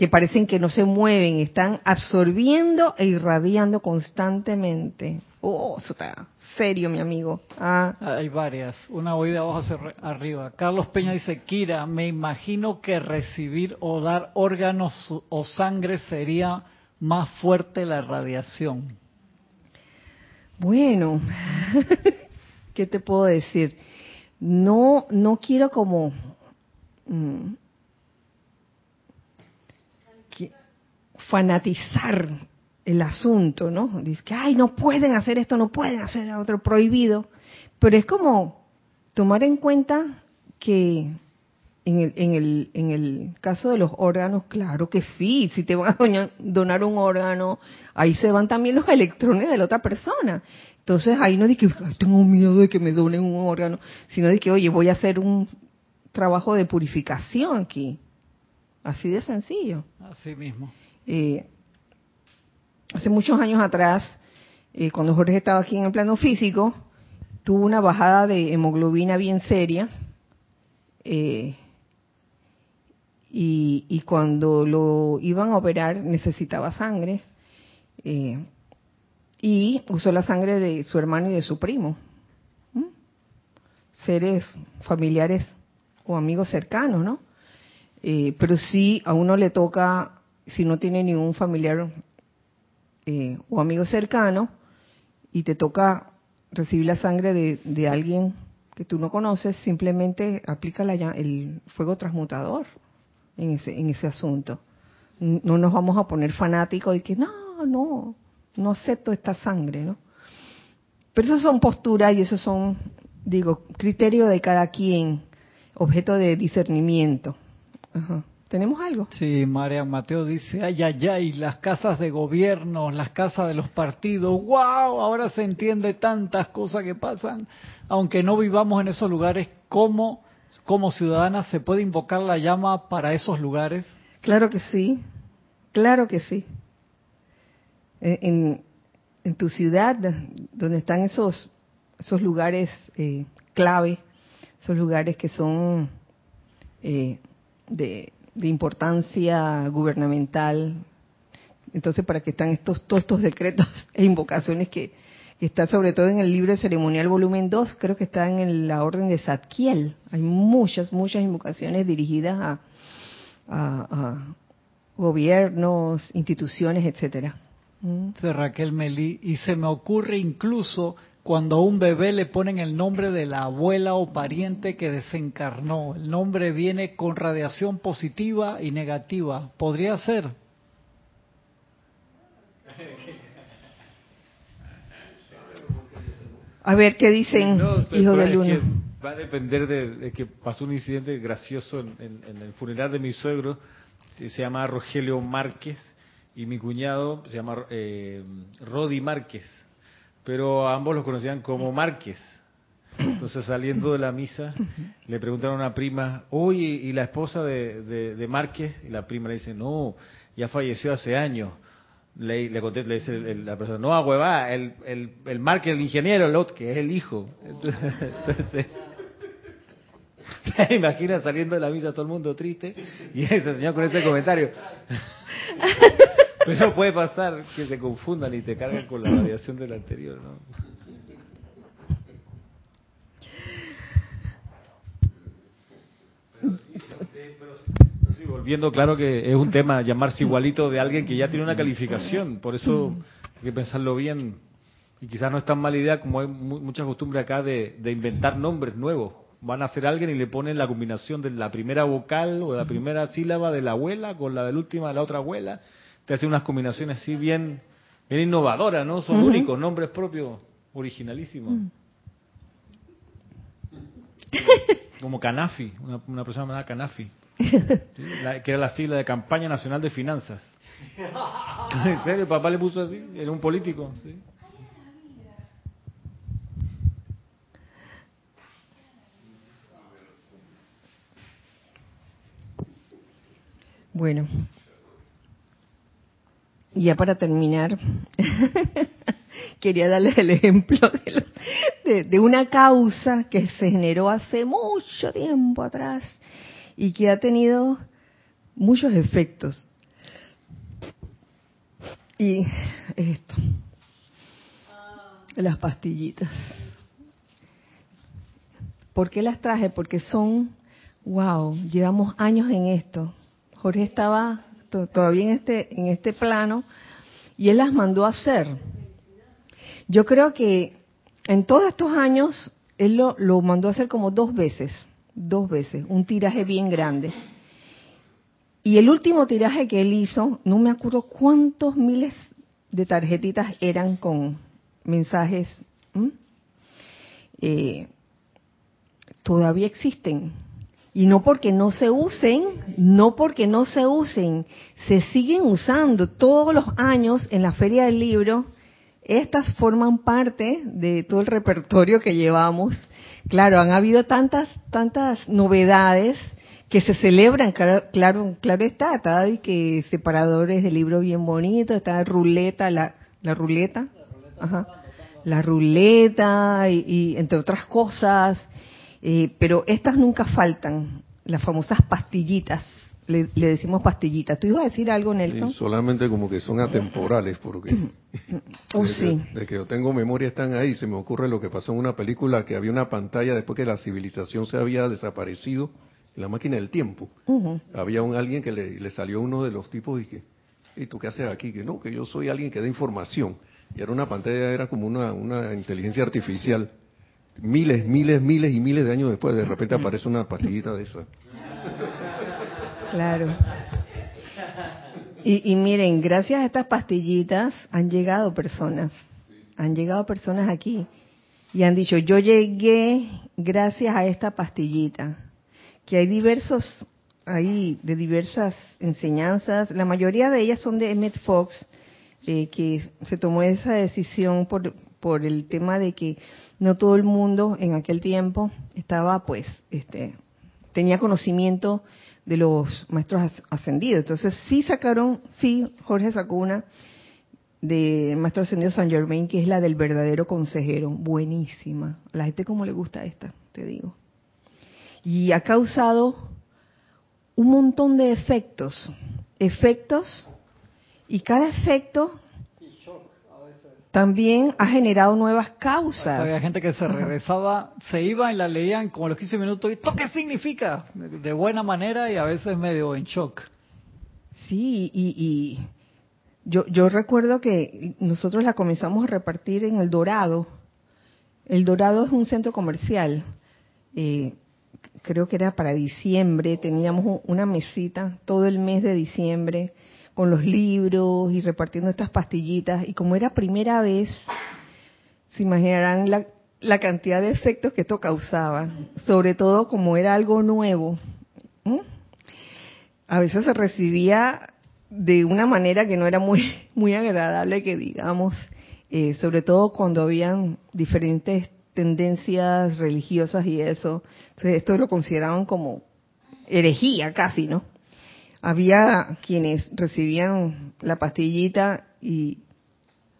que parecen que no se mueven están absorbiendo e irradiando constantemente. ¡Oh, eso está serio, mi amigo. Ah. Hay varias, una voy de abajo hacia arriba. Carlos Peña dice, Kira, me imagino que recibir o dar órganos o sangre sería más fuerte la radiación. Bueno, <laughs> ¿qué te puedo decir? No, no quiero como mm, fanatizar el asunto, ¿no? Dice que, ay, no pueden hacer esto, no pueden hacer otro prohibido. Pero es como tomar en cuenta que en el, en, el, en el caso de los órganos, claro que sí, si te van a donar un órgano, ahí se van también los electrones de la otra persona. Entonces ahí no es que tengo miedo de que me donen un órgano, sino de que, oye, voy a hacer un trabajo de purificación aquí. Así de sencillo. Así mismo. Hace muchos años atrás, eh, cuando Jorge estaba aquí en el plano físico, tuvo una bajada de hemoglobina bien seria. Eh, y, cuando lo iban a operar necesitaba sangre. Eh, y usó la sangre de su hermano y de su primo. Seres familiares o amigos cercanos, ¿no? pero sí a uno le toca, si no tiene ningún familiar eh, o amigo cercano y te toca recibir la sangre de, alguien que tú no conoces, simplemente aplica la, el fuego transmutador en ese, en ese asunto. No nos vamos a poner fanáticos de que no, no, no acepto esta sangre, ¿no? Pero esas son posturas y esos son, digo, criterios de cada quien, objeto de discernimiento. Ajá. ¿Tenemos algo? Sí, María Mateo dice, ay, ay, ay, las casas de gobierno, las casas de los partidos, wow, ahora se entiende tantas cosas que pasan, aunque no vivamos en esos lugares, ¿cómo como ciudadana se puede invocar la llama para esos lugares? Claro que sí, claro que sí. En, tu ciudad, donde están esos, esos lugares eh, clave, esos lugares que son eh, de, importancia gubernamental. Entonces, ¿para qué están estos, todos estos decretos <laughs> e invocaciones que, está sobre todo en el libro de ceremonial volumen 2, creo que está en la orden de Zadkiel. Hay muchas, muchas invocaciones dirigidas a, gobiernos, instituciones, etcétera. ¿Mm? Raquel Melí, y se me ocurre incluso cuando a un bebé le ponen el nombre de la abuela o pariente que desencarnó. El nombre viene con radiación positiva y negativa. ¿Podría ser? A ver qué dicen, hijo del uno. Va a depender de, que pasó un incidente gracioso en, el funeral de mi suegro. Se llama Rogelio Márquez y mi cuñado se llama eh, Rodi Márquez pero ambos los conocían como Márquez. Entonces saliendo de la misa, le preguntaron a una prima, oye, ¿y la esposa de, de, Márquez? Y la prima le dice, no, ya falleció hace años. Le, le contesta, le dice la persona, no, a el, el, el Márquez, el ingeniero, Lot, que es el hijo. Entonces, <laughs> ¿te imaginas saliendo de la misa todo el mundo triste? Y ese señor con ese comentario. <laughs> Pero puede pasar que se confundan y te carguen con la radiación del anterior, ¿no? volviendo, claro que es un tema llamarse igualito de alguien que ya tiene una calificación, por eso hay que pensarlo bien. Y quizás no es tan mala idea como hay mucha costumbre acá de, de inventar nombres nuevos. Van a hacer alguien y le ponen la combinación de la primera vocal o la primera sílaba de la abuela con la de la última de la otra abuela te hace unas combinaciones así bien, bien innovadoras, ¿no? Son únicos, nombres propios, originalísimos. Mm. Como Canafi, una, persona llamada Canafi, que era la sigla de Campaña Nacional de Finanzas. <laughs> ¿En serio? papá le puso así? Era un político. ¿sí? Bueno, ya para terminar, <laughs> quería darles el ejemplo de, una causa que se generó hace mucho tiempo atrás y que ha tenido muchos efectos. Y esto, las pastillitas. ¿Por qué las traje? Porque son, wow, llevamos años en esto. Jorge estaba todavía en este, en este plano, y él las mandó a hacer. Yo creo que en todos estos años, él lo, mandó a hacer como dos veces, dos veces, un tiraje bien grande. Y el último tiraje que él hizo, no me acuerdo cuántos miles de tarjetitas eran con mensajes, eh, todavía existen. Y no porque no se usen, no porque no se usen, se siguen usando todos los años en la Feria del Libro. Estas forman parte de todo el repertorio que llevamos. Claro, han habido tantas, tantas novedades que se celebran, claro, claro, está, está y que separadores de libro bien bonitos, está ruleta, la, la ruleta, la ruleta y entre otras cosas eh, pero estas nunca faltan, las famosas pastillitas. Le, decimos pastillitas. ¿Tú ibas a decir algo, Nelson? solamente como que son atemporales, porque <laughs> oh, sí. de que yo tengo memoria están ahí. Se me ocurre lo que pasó en una película que había una pantalla después que la civilización se había desaparecido, en la máquina del tiempo. Había un alguien que le, le, salió uno de los tipos y que, ¿y tú qué haces aquí? Que no, que yo soy alguien que da información. Y era una pantalla, era como una, una inteligencia artificial miles, miles, miles y miles de años después, de repente aparece una pastillita de esa. Claro. Y, miren, gracias a estas pastillitas han llegado personas, han llegado personas aquí y han dicho, yo llegué gracias a esta pastillita, que hay diversos, hay de diversas enseñanzas, la mayoría de ellas son de Emmett Fox, eh, que se tomó esa decisión por, por el tema de que no todo el mundo en aquel tiempo estaba, pues, este, tenía conocimiento de los maestros ascendidos. Entonces sí sacaron, sí, Jorge sacó una de maestro ascendido San Germain, que es la del verdadero consejero, buenísima. A la gente como le gusta esta, te digo. y ha causado un montón de efectos, efectos, y cada efecto también ha generado nuevas causas. había gente que se regresaba, se iba y la leían como los 15 minutos y ¿esto qué significa? De buena manera y a veces medio en shock. Sí, y, yo, yo recuerdo que nosotros la comenzamos a repartir en El Dorado. El Dorado es un centro comercial. Eh, creo que era para diciembre, teníamos una mesita todo el mes de diciembre con los libros y repartiendo estas pastillitas. Y como era primera vez, se imaginarán la, la cantidad de efectos que esto causaba, sobre todo como era algo nuevo. A veces se recibía de una manera que no era muy, <laughs> muy agradable, que digamos, eh, sobre todo cuando habían diferentes tendencias religiosas y eso. Entonces, esto lo consideraban como herejía casi, ¿no? Había quienes recibían la pastillita y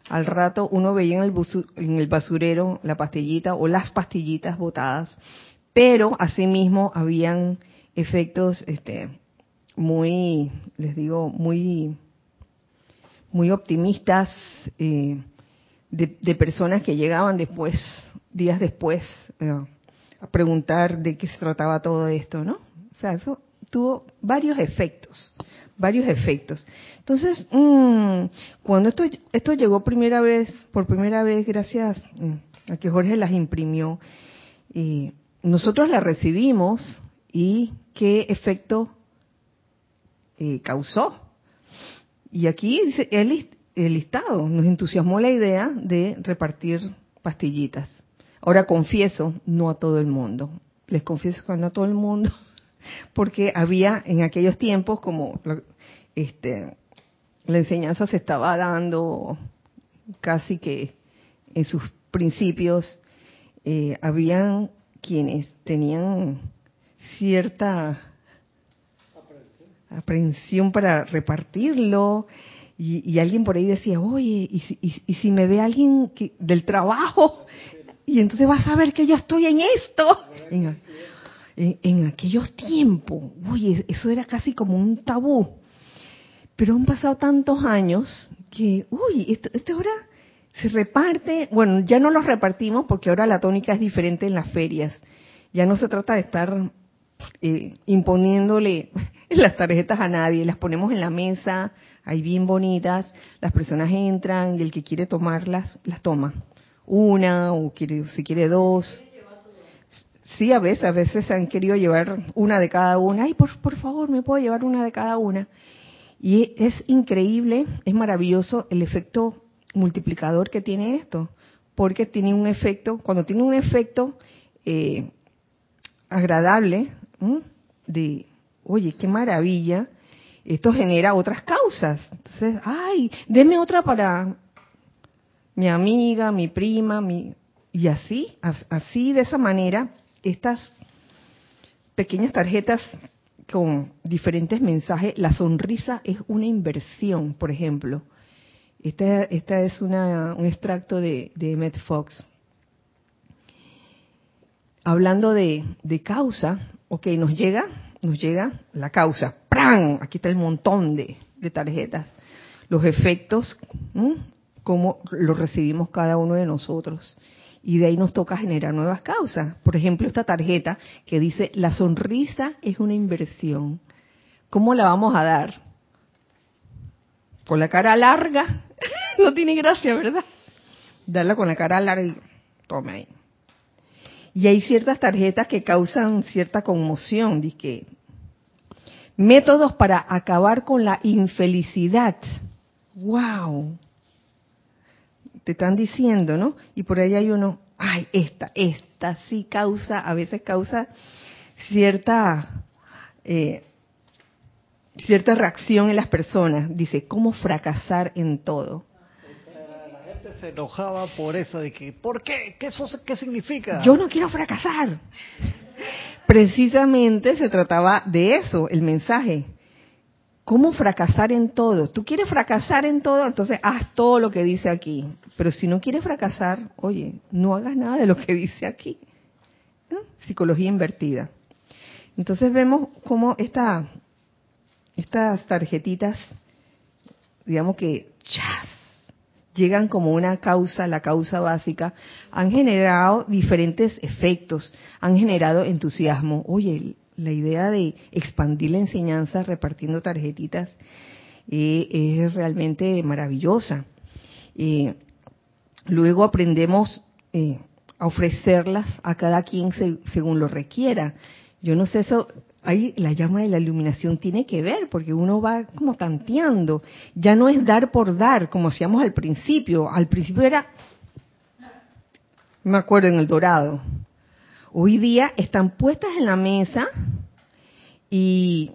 al rato uno veía en el, en el basurero la pastillita o las pastillitas botadas, pero asimismo habían efectos este, muy, les digo, muy, muy optimistas eh, de, personas que llegaban después, días después, eh, a preguntar de qué se trataba todo esto, ¿no? O sea, eso tuvo varios efectos, varios efectos. Entonces, mmm, cuando esto, esto llegó primera vez, por primera vez, gracias mm, a que Jorge las imprimió, y nosotros las recibimos y qué efecto eh, causó. Y aquí dice el listado, nos entusiasmó la idea de repartir pastillitas. Ahora confieso, no a todo el mundo. Les confieso que no a todo el mundo <laughs> porque había en aquellos tiempos como este, la enseñanza se estaba dando casi que en sus principios, eh, habían quienes tenían cierta aprehensión para repartirlo y, alguien por ahí decía, oye, ¿y si, y, si me ve alguien que, del trabajo? Y entonces vas a ver que yo estoy en esto en, aquellos tiempos, uy, eso era casi como un tabú. Pero han pasado tantos años que, uy, esto, ahora se reparte, bueno, ya no los repartimos porque ahora la tónica es diferente en las ferias. Ya no se trata de estar eh, imponiéndole <laughs> las tarjetas a nadie, las ponemos en la mesa, ahí bien bonitas, las personas entran y el que quiere tomarlas, las toma. Una o quiere, si quiere dos sí, a veces, a veces han querido llevar una de cada una. Ay, por, por favor, me puedo llevar una de cada una. Y es increíble, es maravilloso el efecto multiplicador que tiene esto, porque tiene un efecto, cuando tiene un efecto eh, agradable, de, oye, qué maravilla, esto genera otras causas. Entonces, ay, denme otra para mi amiga, mi prima, mi, y así, así de esa manera estas pequeñas tarjetas con diferentes mensajes, la sonrisa es una inversión, por ejemplo. Esta, esta es una, un extracto de, de Met Fox. Hablando de, causa, ok, nos llega, nos llega la causa. ¡Pran! Aquí está el montón de tarjetas. Los efectos, cómo los recibimos cada uno de nosotros y de ahí nos toca generar nuevas causas. Por ejemplo, esta tarjeta que dice, la sonrisa es una inversión. ¿Cómo la vamos a dar? Con la cara larga. <laughs> no tiene gracia, ¿verdad? Darla con la cara larga y tome ahí. Y hay ciertas tarjetas que causan cierta conmoción. Dice métodos para acabar con la infelicidad. ¡Wow! Te están diciendo, ¿no? Y por ahí hay uno, ay, esta, esta sí causa, a veces causa cierta, eh, cierta reacción en las personas. Dice, ¿cómo fracasar en todo? La gente se enojaba por eso, de que, ¿por qué? ¿Qué, eso, qué significa? Yo no quiero fracasar. <laughs> Precisamente se trataba de eso, el mensaje ¿Cómo fracasar en todo? Tú quieres fracasar en todo, entonces haz todo lo que dice aquí. Pero si no quieres fracasar, oye, no hagas nada de lo que <laughs> dice aquí. Psicología invertida. Entonces vemos cómo esta, estas tarjetitas, digamos que llegan como una causa, la causa básica, han generado diferentes efectos, han generado entusiasmo. Oye, la idea de expandir la enseñanza repartiendo tarjetitas eh, es realmente maravillosa. Eh, luego aprendemos eh, a ofrecerlas a cada quien según lo requiera. Yo no sé eso, ahí la llama de la iluminación tiene que ver, porque uno va como tanteando. Ya no es dar por dar, como hacíamos al principio. Al principio era, me acuerdo en el dorado. Hoy día están puestas en la mesa y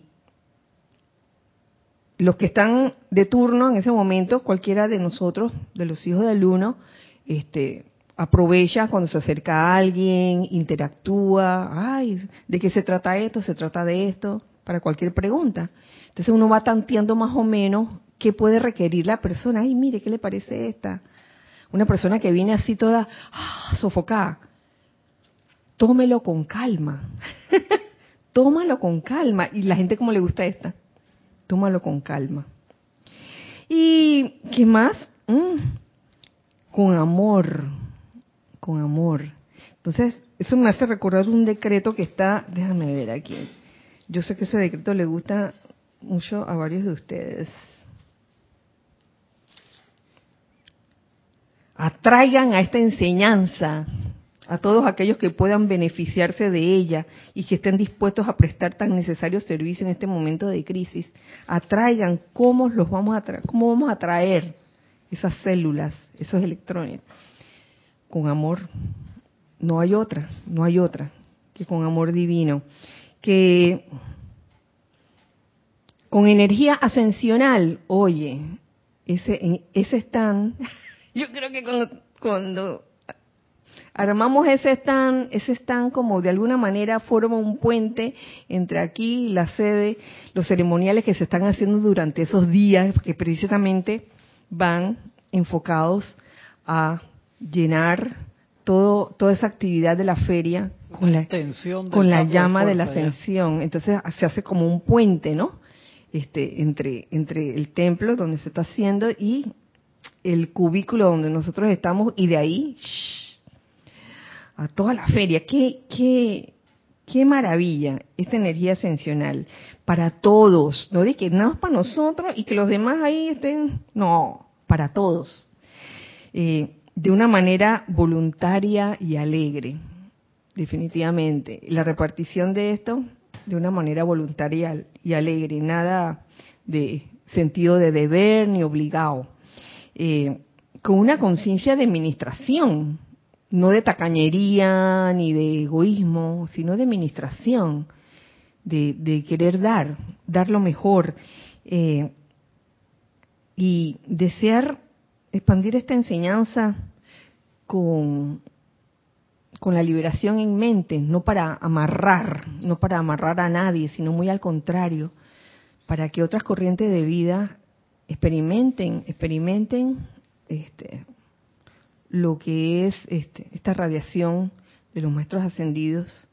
los que están de turno en ese momento, cualquiera de nosotros, de los hijos del uno, este, aprovecha cuando se acerca a alguien, interactúa, ay, ¿de qué se trata esto? ¿Se trata de esto? Para cualquier pregunta. Entonces uno va tanteando más o menos qué puede requerir la persona. Ay, mire, ¿qué le parece esta? Una persona que viene así toda ah, sofocada. Tómelo con calma. <laughs> Tómalo con calma. Y la gente como le gusta esta. Tómalo con calma. ¿Y qué más? Mm, con amor con amor. Entonces, eso me hace recordar un decreto que está, déjame ver aquí. Yo sé que ese decreto le gusta mucho a varios de ustedes. Atraigan a esta enseñanza a todos aquellos que puedan beneficiarse de ella y que estén dispuestos a prestar tan necesario servicio en este momento de crisis. Atraigan cómo los vamos a cómo vamos a traer esas células, esos electrones con amor. No hay otra, no hay otra que con amor divino. Que con energía ascensional, oye, ese, ese <laughs> yo creo que cuando armamos ese stand, ese stand como de alguna manera forma un puente entre aquí, la sede, los ceremoniales que se están haciendo durante esos días, que precisamente van enfocados a llenar todo, toda esa actividad de la feria con la, con la llama de, la ascensión. Entonces se hace como un puente, ¿no? Este, entre, entre el templo donde se está haciendo y el cubículo donde nosotros estamos y de ahí a toda la feria. Qué, qué, qué maravilla esta energía ascensional para todos. No de que nada más para nosotros y que los demás ahí estén. No, para todos. Eh, de una manera voluntaria y alegre, definitivamente. La repartición de esto de una manera voluntaria y alegre, nada de sentido de deber ni obligado, eh, con una conciencia de administración, no de tacañería ni de egoísmo, sino de administración, de, querer dar, dar lo mejor eh, y desear expandir esta enseñanza con, con la liberación en mente, no para amarrar, no para amarrar a nadie, sino muy al contrario, para que otras corrientes de vida experimenten, experimenten este, lo que es este, esta radiación de los maestros ascendidos,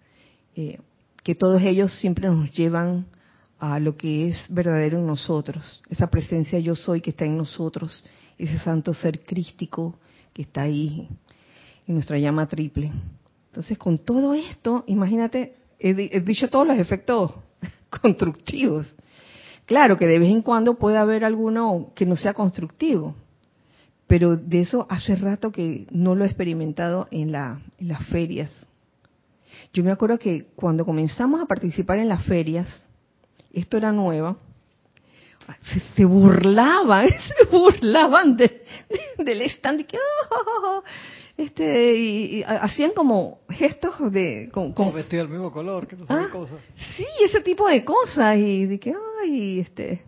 eh, que todos ellos siempre nos llevan a lo que es verdadero en nosotros, esa presencia yo soy que está en nosotros ese santo ser crístico que está ahí en nuestra llama triple. Entonces, con todo esto, imagínate, he, dicho todos los efectos <laughs> constructivos. Claro que de vez en cuando puede haber alguno que no sea constructivo, pero de eso hace rato que no lo he experimentado en, la, en las ferias. Yo me acuerdo que cuando comenzamos a participar en las ferias, esto era nuevo, se, burlaban, se burlaban <laughs> del stand y que, oh, este, y, hacían como gestos de... Con, con vestir mismo color, que no ah, cosas. Sí, ese tipo de cosas y de que, ay, este,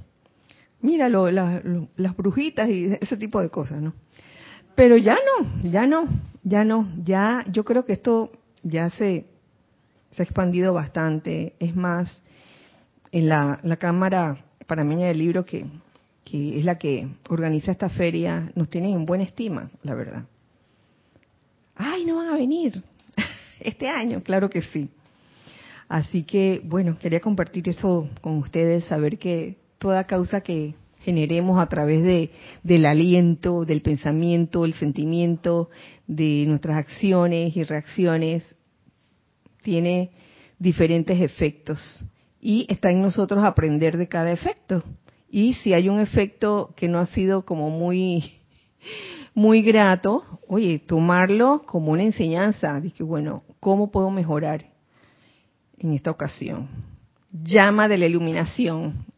míralo, las brujitas y ese tipo de cosas, ¿no? Pero ya no, ya no, ya no, ya yo creo que esto ya se, se ha expandido bastante. Es más, en la, la Cámara panameña del libro, que, que es la que organiza esta feria, nos tienen en buena estima, la verdad. Ay, no van a venir <laughs> este año, claro que sí. Así que, bueno, quería compartir eso con ustedes, saber que toda causa que generemos a través de, del aliento, del pensamiento, el sentimiento, de nuestras acciones y reacciones, tiene diferentes efectos. Y está en nosotros aprender de cada efecto. Y si hay un efecto que no ha sido como muy, muy grato, oye, tomarlo como una enseñanza. Dije, bueno, ¿cómo puedo mejorar en esta ocasión? Llama de la iluminación.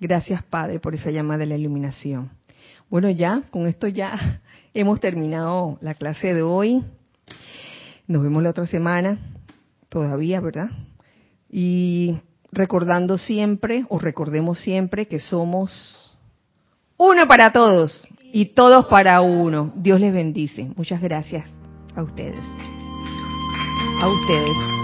Gracias, Padre, por esa llama de la iluminación. Bueno, ya, con esto ya <laughs> hemos terminado la clase de hoy. Nos vemos la otra semana, todavía, ¿verdad? Y recordando siempre, o recordemos siempre, que somos uno para todos y todos para uno. Dios les bendice. Muchas gracias a ustedes. A ustedes.